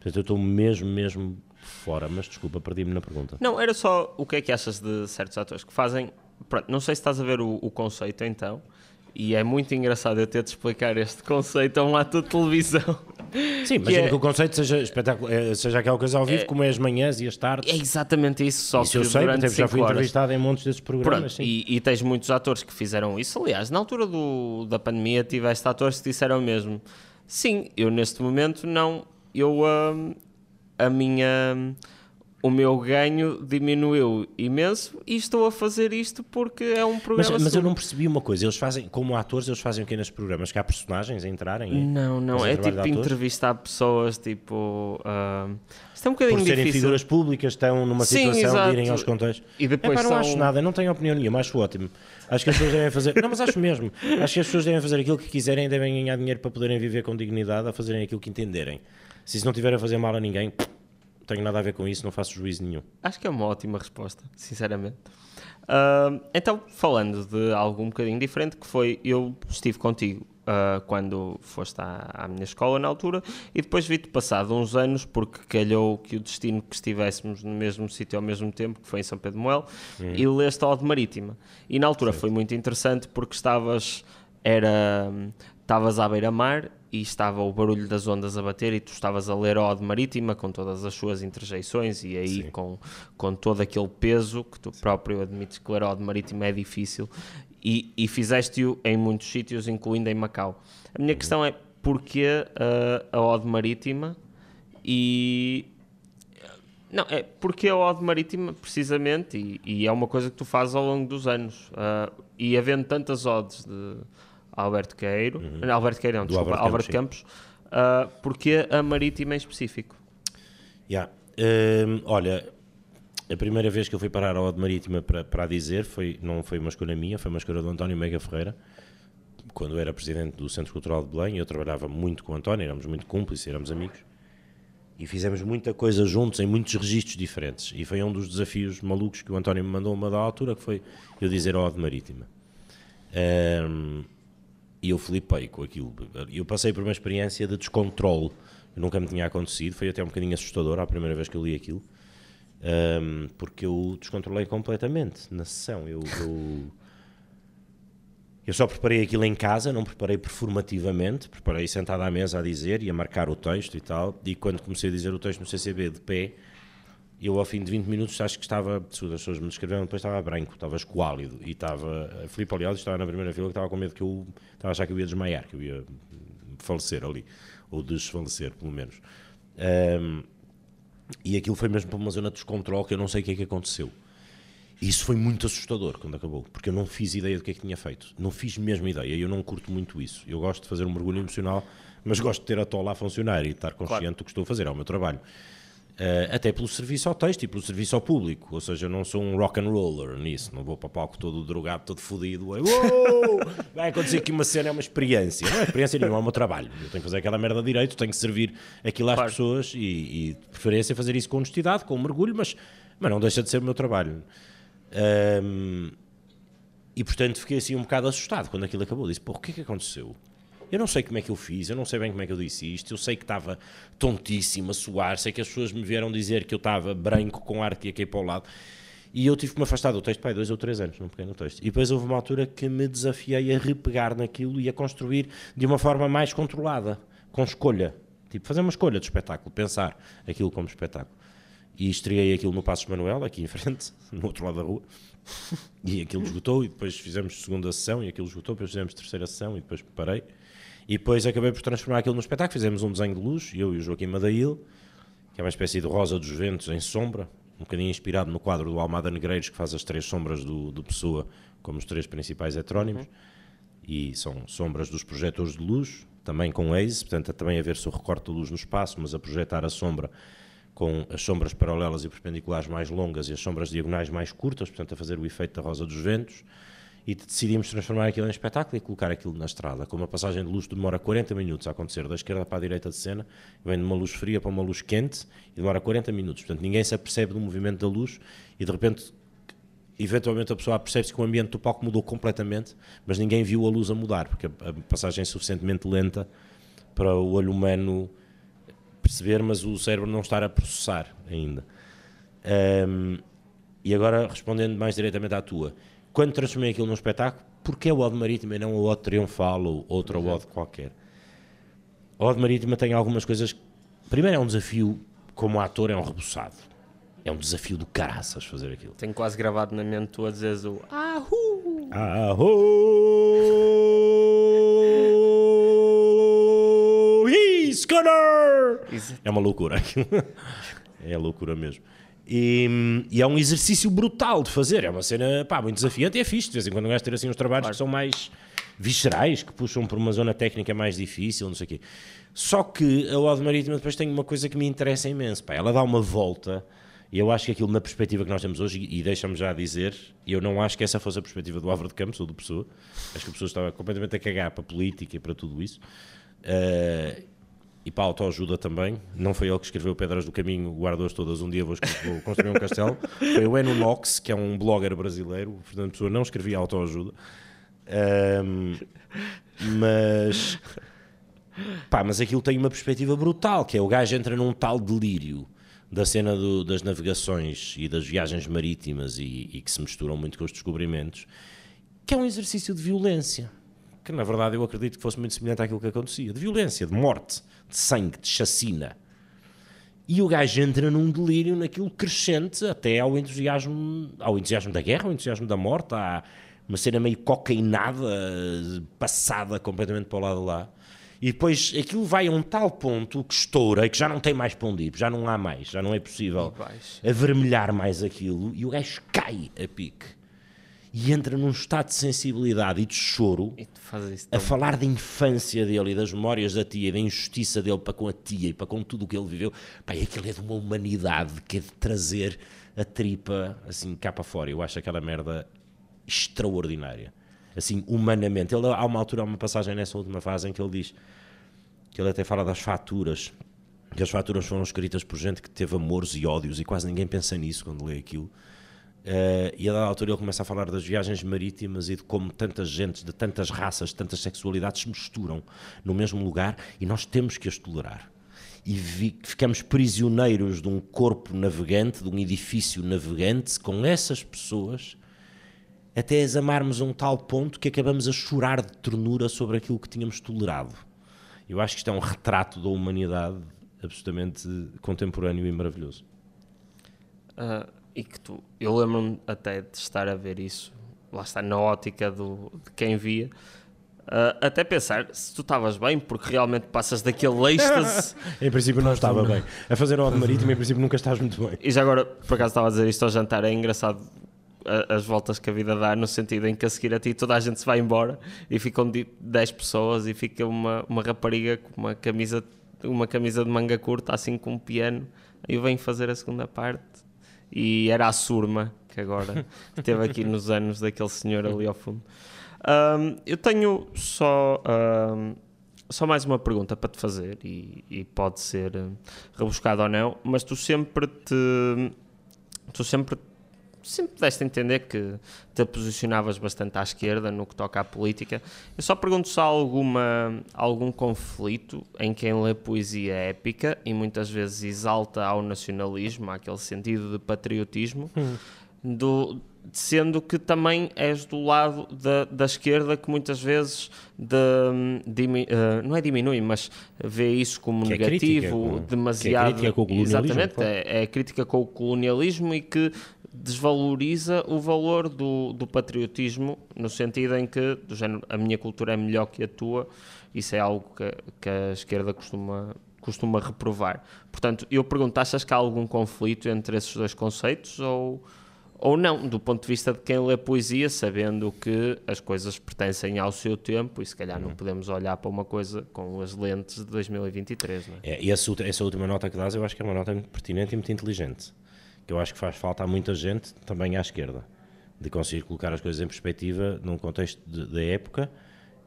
portanto, eu estou mesmo, mesmo fora, mas desculpa, perdi-me na pergunta.
Não, era só o que é que achas de certos atores que fazem. Pronto, não sei se estás a ver o, o conceito então. E é muito engraçado eu ter de explicar este conceito a um ator de televisão.
Sim, imagina
é-
que o conceito seja, espetáculo, é, seja aquela coisa ao vivo, como é as manhãs e as tardes.
É exatamente isso, só
Isso
que
eu sei,
durante
já fui
horas.
entrevistado em montes desses programas.
Pronto,
sim.
e, e tens muitos atores que fizeram isso. Aliás, na altura do, da pandemia, tiveste atores que disseram mesmo: sim, eu neste momento não, eu hum, a minha. O meu ganho diminuiu imenso e estou a fazer isto porque é um
Mas,
programa.
mas eu
sobre-
não percebi uma coisa, eles fazem, como atores, eles fazem o quê nos programas? Que há personagens a entrarem?
Não, não,
Fazem
é tipo entrevistar pessoas, tipo. hum, isto é um bocadinho
Por serem
difícil.
figuras públicas, estão numa
Sim,
situação
exato.
de irem aos contextos.
E depois
Epá, não
são-
acho nada, não tenho opinião nenhuma, acho ótimo. Acho que as pessoas devem fazer. Não, mas acho mesmo. Acho que as pessoas devem fazer aquilo que quiserem e devem ganhar dinheiro para poderem viver com dignidade a fazerem aquilo que entenderem. Se isso não tiver a fazer mal a ninguém, não tenho nada a ver com isso, não faço juízo nenhum.
Acho que é uma ótima resposta, sinceramente. Ah, então, falando de algo um bocadinho diferente, que foi, eu estive contigo ah, quando foste à, à minha escola na altura e depois vi-te passado uns anos porque calhou que o destino que estivéssemos no mesmo sítio ao mesmo tempo, que foi em São Pedro de Moel, e leste a Ode Marítima. E na altura foi muito interessante porque estavas, era, estavas à beira-mar e estava o barulho das ondas a bater e tu estavas a ler a Ode Marítima com todas as suas interjeições e aí com, com todo aquele peso que tu próprio admites que ler a Ode Marítima é difícil e, e fizeste-o em muitos sítios, incluindo em Macau. A minha questão é porquê ah, a Ode Marítima? E... Não, é porque a Ode Marítima, precisamente, e, e é uma coisa que tu fazes ao longo dos anos, ah, e havendo tantas odes de Alberto Queiro, Alberto Queiro não,
Do
desculpa, Alberto
Campos,
Campos, ah, porque a Marítima em específico?
Yeah. Hum, olha, a primeira vez que eu fui parar ao Ode Marítima para, para dizer foi, não foi uma escolha minha, foi uma escolha do António Mega Ferreira, quando eu era presidente do Centro Cultural de Belém, eu trabalhava muito com o António, éramos muito cúmplices, éramos amigos, e fizemos muita coisa juntos em muitos registros diferentes. E foi um dos desafios malucos que o António me mandou uma da altura, que foi eu dizer ao Ode Marítima. Hum, e eu flipei com aquilo. Eu passei por uma experiência de descontrole. Eu nunca me tinha acontecido, foi até um bocadinho assustador a primeira vez que eu li aquilo, Hum, porque eu descontrolei completamente na sessão. Eu, eu, eu só preparei aquilo em casa, não preparei performativamente, preparei sentado à mesa a dizer e a marcar o texto e tal. E quando comecei a dizer o texto no CCB de pé, eu ao fim de 20 minutos acho que estava, se as pessoas me descreveram, depois estava branco, estava escoálido e estava, a Filipe aliás estava na primeira fila que estava com medo que eu, estava a achar que eu ia desmaiar, que eu ia falecer ali, ou desfalecer pelo menos. Hum, e aquilo foi mesmo para uma zona de descontrole que eu não sei o que é que aconteceu. E isso foi muito assustador quando acabou, porque eu não fiz ideia do que é que tinha feito. Não fiz mesmo ideia, eu não curto muito isso. Eu gosto de fazer um mergulho emocional, mas gosto de ter a tola a funcionar e estar consciente
Claro.
do que estou a fazer, é o meu trabalho. Eh, até pelo serviço ao texto e pelo serviço ao público, ou seja, eu não sou um rock and roller nisso, não vou para o palco todo drogado, todo fodido, "Uou, vai acontecer aqui uma cena, é uma experiência, não é experiência nenhuma, é o meu trabalho, eu tenho que fazer aquela merda direito, tenho que servir aquilo às
Claro.
pessoas e, e de preferência fazer isso com honestidade, com mergulho, mas, mas não deixa de ser o meu trabalho. Ahm, e portanto fiquei assim um bocado assustado quando aquilo acabou. Disse: Pô, o que é que aconteceu? Eu não sei como é que eu fiz, eu não sei bem como é que eu disse isto. Eu sei que estava tontíssimo a suar, sei que as pessoas me vieram dizer que eu estava branco com arte e aqui para o lado. E eu tive que me afastar do texto, pai, dois ou três anos, não peguei no texto. E depois houve uma altura que me desafiei a repegar naquilo e a construir de uma forma mais controlada, com escolha. Tipo, fazer uma escolha de espetáculo, pensar aquilo como espetáculo. E estreiei aquilo no Passos Manuel, aqui em frente, no outro lado da rua. E aquilo esgotou, e depois fizemos segunda sessão, e aquilo esgotou, depois fizemos terceira sessão, e depois parei. E depois acabei por transformar aquilo no espetáculo. Fizemos um desenho de luz, eu e o Joaquim Madail, que é uma espécie de Rosa dos Ventos em sombra, um bocadinho inspirado no quadro do Almada Negreiros, que faz as três sombras do, do Pessoa como os três principais heterónimos. Uhum. E são sombras dos projetores de luz, também com Waze, portanto, também a ver-se o recorte de luz no espaço, mas a projetar a sombra com as sombras paralelas e perpendiculares mais longas e as sombras diagonais mais curtas, portanto, a fazer o efeito da Rosa dos Ventos. E decidimos transformar aquilo em espetáculo e colocar aquilo na estrada. Com uma passagem de luz demora 40 minutos a acontecer, da esquerda para a direita de cena, vem de uma luz fria para uma luz quente e demora 40 minutos. Portanto, ninguém se apercebe do movimento da luz e de repente eventualmente a pessoa percebe-se que o ambiente do palco mudou completamente, mas ninguém viu a luz a mudar, porque a passagem é suficientemente lenta para o olho humano perceber, mas o cérebro não estar a processar ainda. Um, e agora, respondendo mais diretamente à tua, quando transformei aquilo num espetáculo, porque é o Ode Marítima e não o Ode Triunfal ou outra Ode qualquer? O Ode Marítima tem algumas coisas. Primeiro, é um desafio, como ator, é um rebuçado. É um desafio do caraças fazer aquilo.
Tenho quase gravado na mente tu a dizeres o
Ahu! Ahu! He's É uma loucura aquilo. É loucura mesmo. E, e, é um exercício brutal de fazer. É uma cena pá, muito desafiante e é fixe. De vez em quando vais ter assim uns trabalhos claro. que são mais viscerais, que puxam por uma zona técnica mais difícil, não sei o quê. Só que a Ode Marítima depois tem uma coisa que me interessa imenso. Pá, ela dá uma volta e eu acho que aquilo na perspectiva que nós temos hoje, e, deixa-me já dizer, eu não acho que essa fosse a perspectiva do Álvaro de Campos ou do Pessoa. Acho que a Pessoa estava completamente a cagar para a política e para tudo isso. Uh, e para a autoajuda também. Não foi ele que escreveu Pedras do Caminho, guardou-as todas, um dia vou, vou construir um castelo. Foi o Eno Nox, que é um blogger brasileiro. O Fernando Pessoa não escrevia autoajuda. Um, mas... Pá, mas aquilo tem uma perspectiva brutal, que é o gajo entra num tal delírio da cena do, das navegações e das viagens marítimas e, e, que se misturam muito com os descobrimentos, que é um exercício de violência, que na verdade eu acredito que fosse muito semelhante àquilo que acontecia, de violência, de morte, de sangue, de chacina. E o gajo entra num delírio naquilo crescente até ao entusiasmo, ao entusiasmo da guerra, ao entusiasmo da morte, há uma cena meio cocainada, passada completamente para o lado de lá. E depois aquilo vai a um tal ponto que estoura e que já não tem mais para onde ir, já não há mais, já não é possível avermelhar mais aquilo e o gajo cai a pique e entra num estado de sensibilidade e de choro e a falar da infância dele e das memórias da tia, da injustiça dele para com a tia e para com tudo o que ele viveu. Pai, aquilo é de uma humanidade que é de trazer a tripa assim cá para fora. Eu acho aquela merda extraordinária assim, humanamente. Ele, há uma altura, há uma passagem nessa última fase em que ele diz, que ele até fala das faturas, que as faturas foram escritas por gente que teve amores e ódios e quase ninguém pensa nisso quando lê aquilo. Uh, e a dada altura ele começa a falar das viagens marítimas e de como tantas gentes, de tantas raças, de tantas sexualidades se misturam no mesmo lugar e nós temos que as tolerar. E vi, ficamos prisioneiros de um corpo navegante, de um edifício navegante, com essas pessoas até as amarmos a um tal ponto que acabamos a chorar de ternura sobre aquilo que tínhamos tolerado. Eu acho que isto é um retrato da humanidade absolutamente contemporâneo e maravilhoso.
Uh, e que tu, eu lembro-me até de estar a ver isso, lá está, na ótica do, de quem via, Uh, até pensar se tu estavas bem, porque realmente passas daquele êxtase.
em princípio não estava bem. A fazer o marítimo, em princípio nunca estás muito bem.
E já agora, por acaso estava a dizer isto ao jantar, é engraçado as voltas que a vida dá, no sentido em que a seguir a ti toda a gente se vai embora e ficam 10 pessoas e fica uma, uma rapariga com uma camisa, uma camisa de manga curta, assim com um piano, e eu venho fazer a segunda parte. E era a surma, que agora esteve aqui nos anos daquele senhor ali ao fundo. Um, eu tenho só, um, só mais uma pergunta para te fazer, e, e pode ser rebuscado ou não, mas tu sempre te. Tu sempre sempre deste a entender que te posicionavas bastante à esquerda no que toca à política. Eu só pergunto se há alguma, algum conflito em quem lê poesia épica e muitas vezes exalta ao nacionalismo, àquele sentido de patriotismo. Hum. do, sendo que também és do lado da, da esquerda que muitas vezes de, de, uh, não é diminui, mas vê isso como
que
negativo,
é crítica,
demasiado.
Que é crítica com o colonialismo.
Exatamente, é, é crítica com o colonialismo e que desvaloriza o valor do, do patriotismo, no sentido em que, do género, a minha cultura é melhor que a tua, isso é algo que, que a esquerda costuma, costuma reprovar. Portanto, eu pergunto, achas que há algum conflito entre esses dois conceitos ou, ou não, do ponto de vista de quem lê poesia, sabendo que as coisas pertencem ao seu tempo e se calhar não podemos olhar para uma coisa com as lentes de 2023, não é?
é e essa, essa última nota que dás, eu acho que é uma nota muito pertinente e muito inteligente que eu acho que faz falta a muita gente, também à esquerda, de conseguir colocar as coisas em perspectiva num contexto da época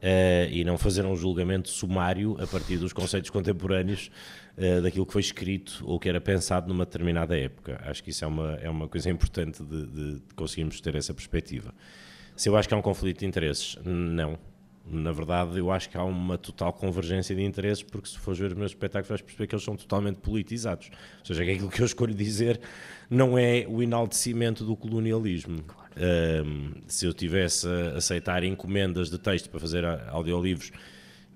uh, e não fazer um julgamento sumário a partir dos conceitos contemporâneos uh, daquilo que foi escrito ou que era pensado numa determinada época. Acho que isso é uma, é uma coisa importante de, de, conseguirmos ter essa perspectiva. Se eu acho que há um conflito de interesses, não na verdade, eu acho que há uma total convergência de interesses, porque se fores ver os meus espetáculos, vais perceber que eles são totalmente politizados. Ou seja, que aquilo que eu escolho dizer não é o enaltecimento do colonialismo. Claro. Um, se eu tivesse a aceitar encomendas de texto para fazer audiolivros,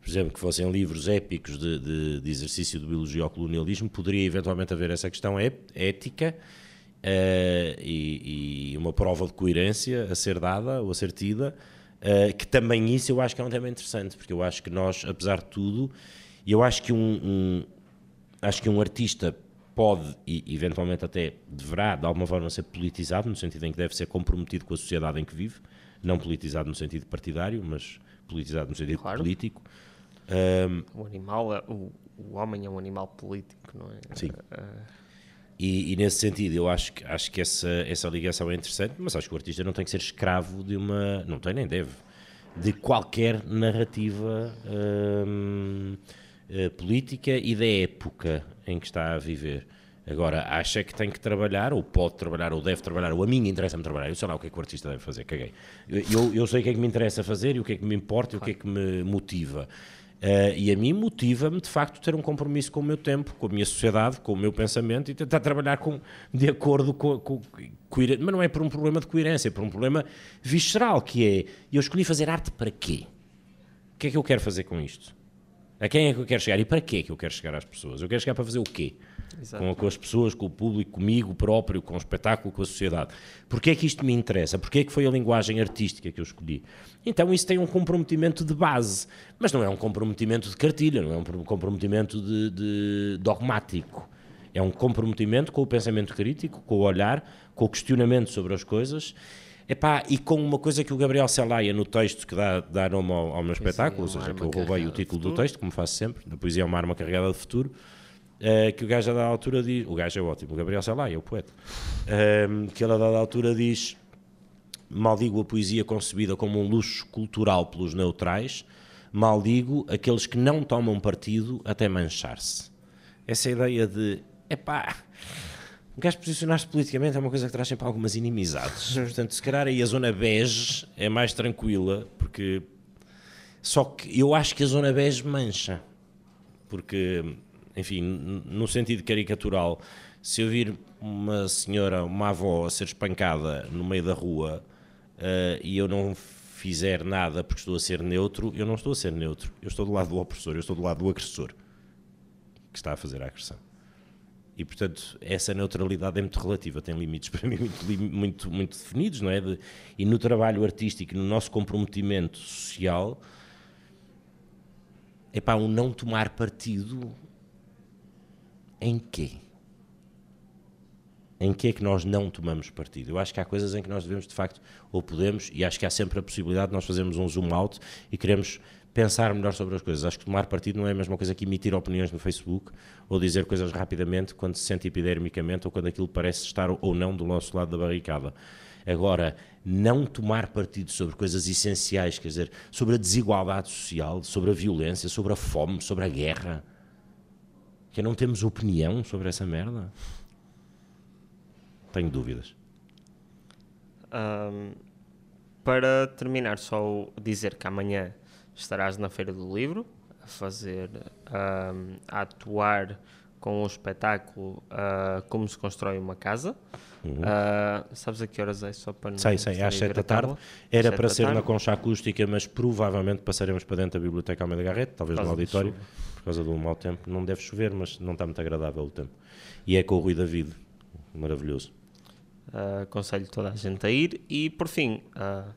por exemplo, que fossem livros épicos de, de, de exercício de biologia ao colonialismo, poderia eventualmente haver essa questão ética uh, e, e uma prova de coerência a ser dada ou a ser tida Uh, que também isso eu acho que é um tema interessante, porque eu acho que nós, apesar de tudo, eu acho que um, um acho que um artista pode e eventualmente até deverá de alguma forma ser politizado, no sentido em que deve ser comprometido com a sociedade em que vive, não politizado no sentido partidário, mas politizado no sentido claro. político.
Um, o animal, é, o, o homem é um animal político, não é?
Sim. Uh, e, e, nesse sentido, eu acho que, acho que essa, essa ligação é interessante, mas acho que o artista não tem que ser escravo de uma. Não tem nem deve. De qualquer narrativa hum, eh, política e da época em que está a viver. Agora, acha que tem que trabalhar, ou pode trabalhar, ou deve trabalhar, ou a mim interessa-me trabalhar. Eu sei lá o que é que o artista deve fazer, caguei. Eu, eu sei o que é que me interessa fazer e o que é que me importa e o que é que me motiva. Uh, e a mim motiva-me, de facto, ter um compromisso com o meu tempo, com a minha sociedade, com o meu pensamento e tentar trabalhar com, de acordo com, com, com Mas não é por um problema de coerência, é por um problema visceral, que é, eu escolhi fazer arte para quê? O que é que eu quero fazer com isto? A quem é que eu quero chegar e para quê é que eu quero chegar às pessoas? Eu quero chegar para fazer o quê? Com, com, as pessoas, com o público, comigo próprio, com o espetáculo, com a sociedade. Porquê é que isto me interessa? Porquê é que foi a linguagem artística que eu escolhi? Então isso tem um comprometimento de base, mas não é um comprometimento de cartilha, não é um comprometimento de, de dogmático. É um comprometimento com o pensamento crítico, com o olhar, com o questionamento sobre as coisas Epá, e com uma coisa que o Gabriel Celaya, no texto que dá, dá nome ao, ao meu espetáculo, ou seja, que eu roubei o título do texto, como faço sempre, na poesia é uma arma carregada de futuro, uh, que o gajo a dada altura diz, o gajo é ótimo, o Gabriel Celaya, o poeta, uh, que ele a dada altura diz, maldigo a poesia concebida como um luxo cultural pelos neutrais, maldigo aqueles que não tomam partido até manchar-se. Essa ideia de, epá o gajo posicionar-se politicamente é uma coisa que traz sempre algumas inimizades. Portanto, se calhar aí a zona bege é mais tranquila, porque. Só que eu acho que a zona bege mancha. Porque, enfim, no sentido caricatural, se eu vir uma senhora, uma avó, a ser espancada no meio da rua uh, e eu não fizer nada porque estou a ser neutro, eu não estou a ser neutro. Eu estou do lado do opressor, eu estou do lado do agressor que está a fazer a agressão. E, portanto, essa neutralidade é muito relativa, tem limites para mim muito, muito, muito definidos, não é? De, e no trabalho artístico, no nosso comprometimento social, é para um não tomar partido em quê? Em que é que nós não tomamos partido? Eu acho que há coisas em que nós devemos, de facto, ou podemos, e acho que há sempre a possibilidade de nós fazermos um zoom out e queremos pensar melhor sobre as coisas. Acho que tomar partido não é a mesma coisa que emitir opiniões no Facebook ou dizer coisas rapidamente quando se sente epidermicamente ou quando aquilo parece estar ou não do nosso lado da barricada. Agora, não tomar partido sobre coisas essenciais, quer dizer, sobre a desigualdade social, sobre a violência, sobre a fome, sobre a guerra, que não temos opinião sobre essa merda? Tenho dúvidas.
Um, para terminar, só dizer que amanhã estarás na Feira do Livro a fazer, um, a atuar com o espetáculo uh, Como se Constrói uma Casa. Uhum. sabes a que horas é? Só para não
sei, sei, às 7 da tarde. Era para ser tarde. na concha acústica, mas provavelmente passaremos para dentro da Biblioteca Almeida Garrett, talvez no auditório, por causa do mau tempo. Não deve chover, mas não está muito agradável o tempo. E é com o Rui David, maravilhoso.
Uh, aconselho toda a gente a ir. E por fim, uh,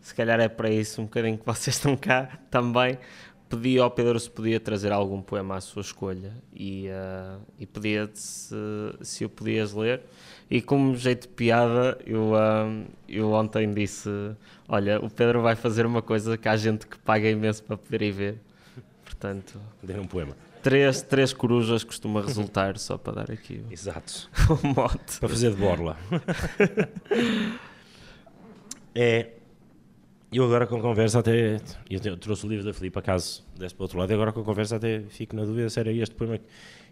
se calhar é para isso um bocadinho que vocês estão cá também. Pedi ao Pedro se podia trazer algum poema à sua escolha e, uh, e pedia se, se o podias ler. E como jeito de piada, eu, eu ontem disse: Olha, o Pedro vai fazer uma coisa que há gente que paga imenso para poder ir ver. Portanto,
ler um poema.
Três, três corujas costuma resultar, só para dar aqui
o,
Exato.
o mote. Para fazer de borla. é, eu agora com a conversa até. Eu trouxe o livro da Filipe, acaso desse para o outro lado, e agora com a conversa até fico na dúvida se era este poema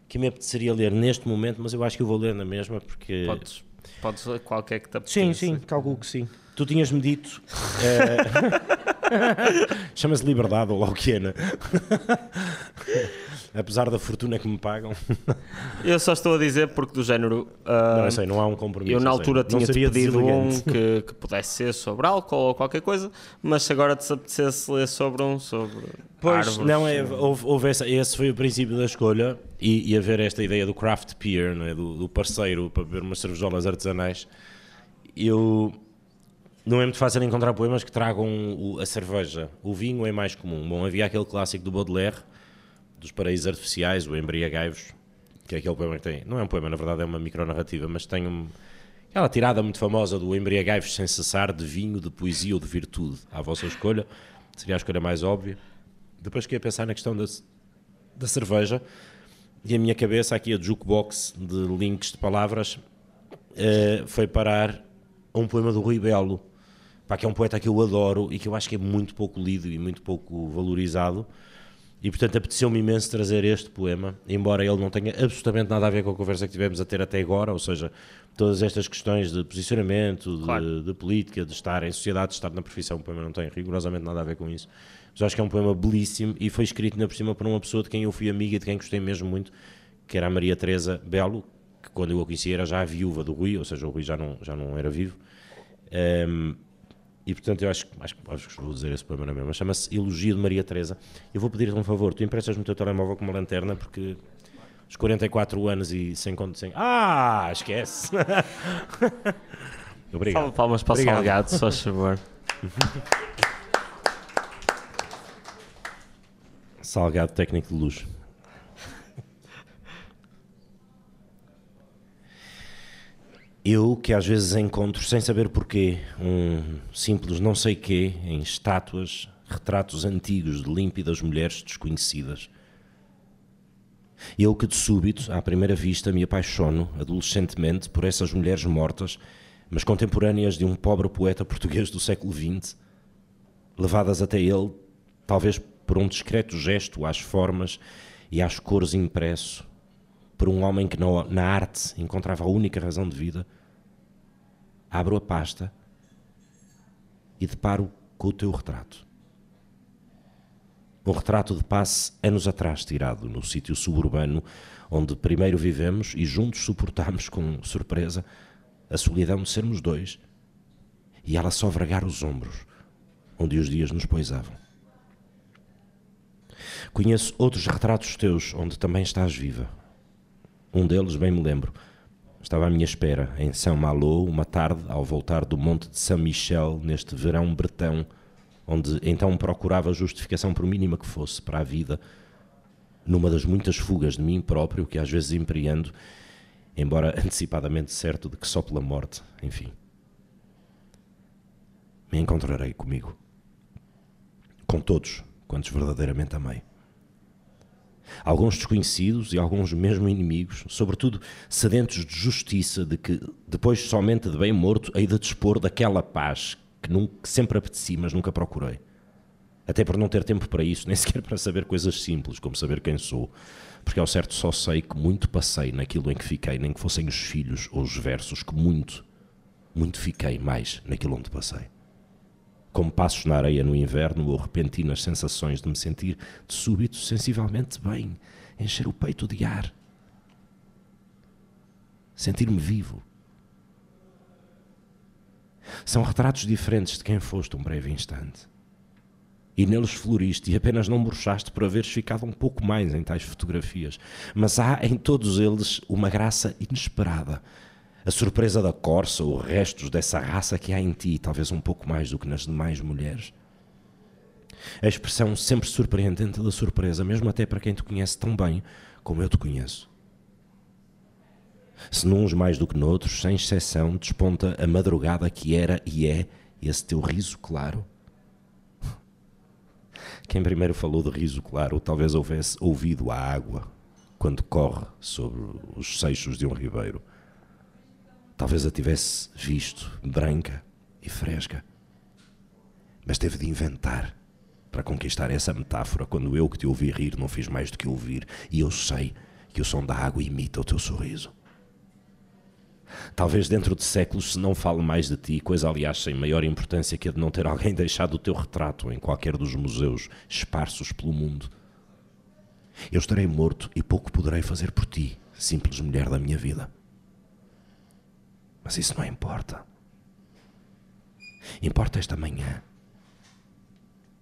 que me apeteceria ler neste momento, mas eu acho que eu vou ler na mesma, porque.
Podes, podes ler qualquer que te apeteça.
Sim, sim, calculo que sim. Tu tinhas-me dito. uh... Chama-se Liberdade, ou lá o que é, né? apesar da fortuna que me pagam.
eu só estou a dizer porque do género. Uh,
não, eu sei, não há um compromisso.
Eu na altura tinha pedido um que, que, pudesse ser sobre álcool ou qualquer coisa, mas se agora te apetecesse ler sobre um, sobre.
Pois,
árvores,
não, é, houve, houve essa, esse foi o princípio da escolha e, e haver esta ideia do craft beer, é? do, do parceiro para beber umas cervejolas artesanais. Eu não é muito fácil encontrar poemas que tragam a cerveja. O vinho é mais comum. Bom, havia aquele clássico do Baudelaire, dos paraísos artificiais, o Embriagai-vos, que é aquele poema que tem. Não é um poema, na verdade é uma micronarrativa, mas tem um, aquela tirada muito famosa do Embriagai-vos sem cessar de vinho, de poesia ou de virtude. À vossa escolha, seria a escolha mais óbvia. Depois que ia pensar na questão da, da cerveja, e a minha cabeça, aqui a jukebox de links de palavras, uh, foi parar um poema do Rui Belo, pá, que é um poeta que eu adoro e que eu acho que é muito pouco lido e muito pouco valorizado e portanto apeteceu-me imenso trazer este poema, embora ele não tenha absolutamente nada a ver com a conversa que tivemos a ter até agora, ou seja, todas estas questões de posicionamento, de, claro. de política, de estar em sociedade, de estar na profissão, o poema não tem rigorosamente nada a ver com isso. Mas acho que é um poema belíssimo e foi escrito na por cima por uma pessoa de quem eu fui amiga e de quem gostei mesmo muito, que era a Maria Teresa Belo, que quando eu a conheci era já a viúva do Rui, ou seja, o Rui já não, já não era vivo. Um, e portanto eu acho, acho, acho que vou dizer esse poema na mesma, chama-se Elogio de Maria Teresa. Eu vou pedir-te um favor, tu emprestas-me o teu telemóvel com uma lanterna porque os 44 anos e sem conto sem. Ah, esquece! Obrigado.
Salve palmas para o Salgado, só favor.
Salgado técnico de luz. Eu que às vezes encontro, sem saber porquê, um simples não sei quê em estátuas, retratos antigos de límpidas mulheres desconhecidas. Eu que de súbito, à primeira vista, me apaixono, adolescentemente, por essas mulheres mortas, mas contemporâneas de um pobre poeta português do século XX, levadas até ele, talvez por um discreto gesto às formas e às cores impresso, por um homem que na arte encontrava a única razão de vida, abro a pasta e deparo com o teu retrato. Um retrato de passe anos atrás tirado no sítio suburbano onde primeiro vivemos e juntos suportamos com surpresa a solidão de sermos dois e ela só vragar os ombros onde os dias nos poisavam. Conheço outros retratos teus onde também estás viva, um deles, bem me lembro, estava à minha espera, em Saint-Malo, uma tarde, ao voltar do Monte de Saint-Michel, neste verão bretão, onde então procurava justificação, por mínima que fosse, para a vida, numa das muitas fugas de mim próprio que às vezes empreendo, embora antecipadamente certo de que só pela morte, enfim. Me encontrarei comigo. Com todos quantos verdadeiramente amei alguns desconhecidos e alguns mesmo inimigos, sobretudo sedentos de justiça, de que depois somente de bem morto hei de dispor daquela paz que, nunca, que sempre apeteci, mas nunca procurei. Até por não ter tempo para isso, nem sequer para saber coisas simples, como saber quem sou. Porque ao certo só sei que muito passei naquilo em que fiquei, nem que fossem os filhos ou os versos, que muito, muito fiquei mais naquilo onde passei como passos na areia no inverno ou repentinas sensações de me sentir de súbito sensivelmente bem, encher o peito de ar. sentir-me vivo. São retratos diferentes de quem foste um breve instante. E neles floriste e apenas não murchaste por haveres ficado um pouco mais em tais fotografias. Mas há em todos eles uma graça inesperada. A surpresa da corça ou restos dessa raça que há em ti, talvez um pouco mais do que nas demais mulheres. A expressão sempre surpreendente da surpresa, mesmo até para quem te conhece tão bem como eu te conheço. Se nuns mais do que noutros, sem exceção, desponta a madrugada que era e é esse teu riso claro. Quem primeiro falou de riso claro talvez houvesse ouvido a água quando corre sobre os seixos de um ribeiro. Talvez a tivesse visto branca e fresca. Mas teve de inventar para conquistar essa metáfora quando eu que te ouvi rir não fiz mais do que ouvir e eu sei que o som da água imita o teu sorriso. Talvez dentro de séculos se não fale mais de ti, coisa aliás sem maior importância que a de não ter alguém deixado o teu retrato em qualquer dos museus esparsos pelo mundo. Eu estarei morto e pouco poderei fazer por ti, simples mulher da minha vida. Mas isso não importa. Importa esta manhã.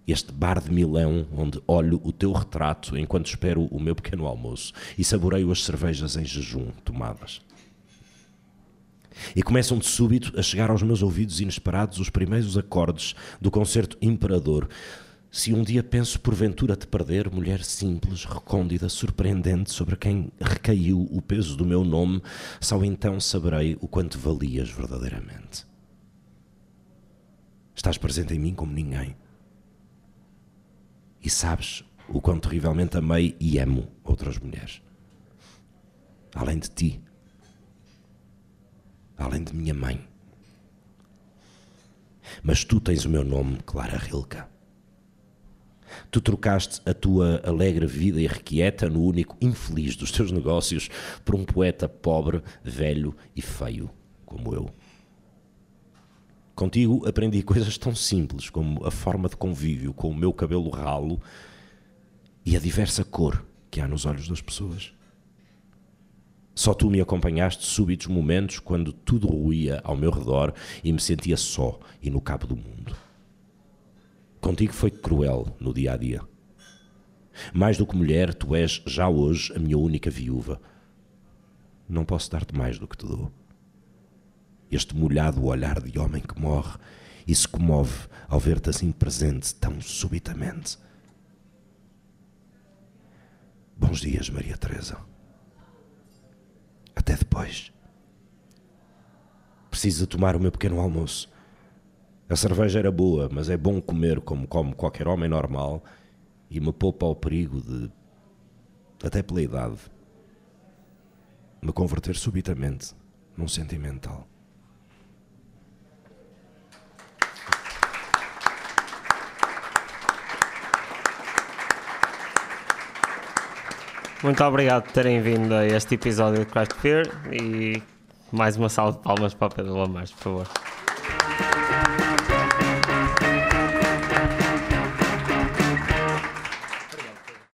Este bar de Milão, onde olho o teu retrato enquanto espero o meu pequeno almoço e saboreio as cervejas em jejum tomadas. E começam de súbito a chegar aos meus ouvidos inesperados os primeiros acordes do concerto Imperador. Se um dia penso porventura te perder, mulher simples, recôndita, surpreendente, sobre quem recaiu o peso do meu nome, só então saberei o quanto valias verdadeiramente. Estás presente em mim como ninguém. E sabes o quão terrivelmente amei e amo outras mulheres. Além de ti, além de minha mãe. Mas tu tens o meu nome, Clara Rilka. Tu trocaste a tua alegre vida irrequieta no único infeliz dos teus negócios por um poeta pobre, velho e feio como eu. Contigo aprendi coisas tão simples como a forma de convívio com o meu cabelo ralo e a diversa cor que há nos olhos das pessoas. Só tu me acompanhaste súbitos momentos quando tudo ruía ao meu redor e me sentia só e no cabo do mundo. Contigo foi cruel no dia a dia. Mais do que mulher, tu és já hoje a minha única viúva. Não posso dar-te mais do que te dou. Este molhado olhar de homem que morre e se comove ao ver-te assim presente tão subitamente. Bons dias, Maria Teresa. Até depois. Preciso tomar o meu pequeno almoço. A cerveja era boa, mas é bom comer como come qualquer homem normal e me poupa ao perigo de, até pela idade, me converter subitamente num sentimental.
Muito obrigado por terem vindo a este episódio de Craft Fear e mais uma salva de palmas para o Pedro Lamarche, por favor.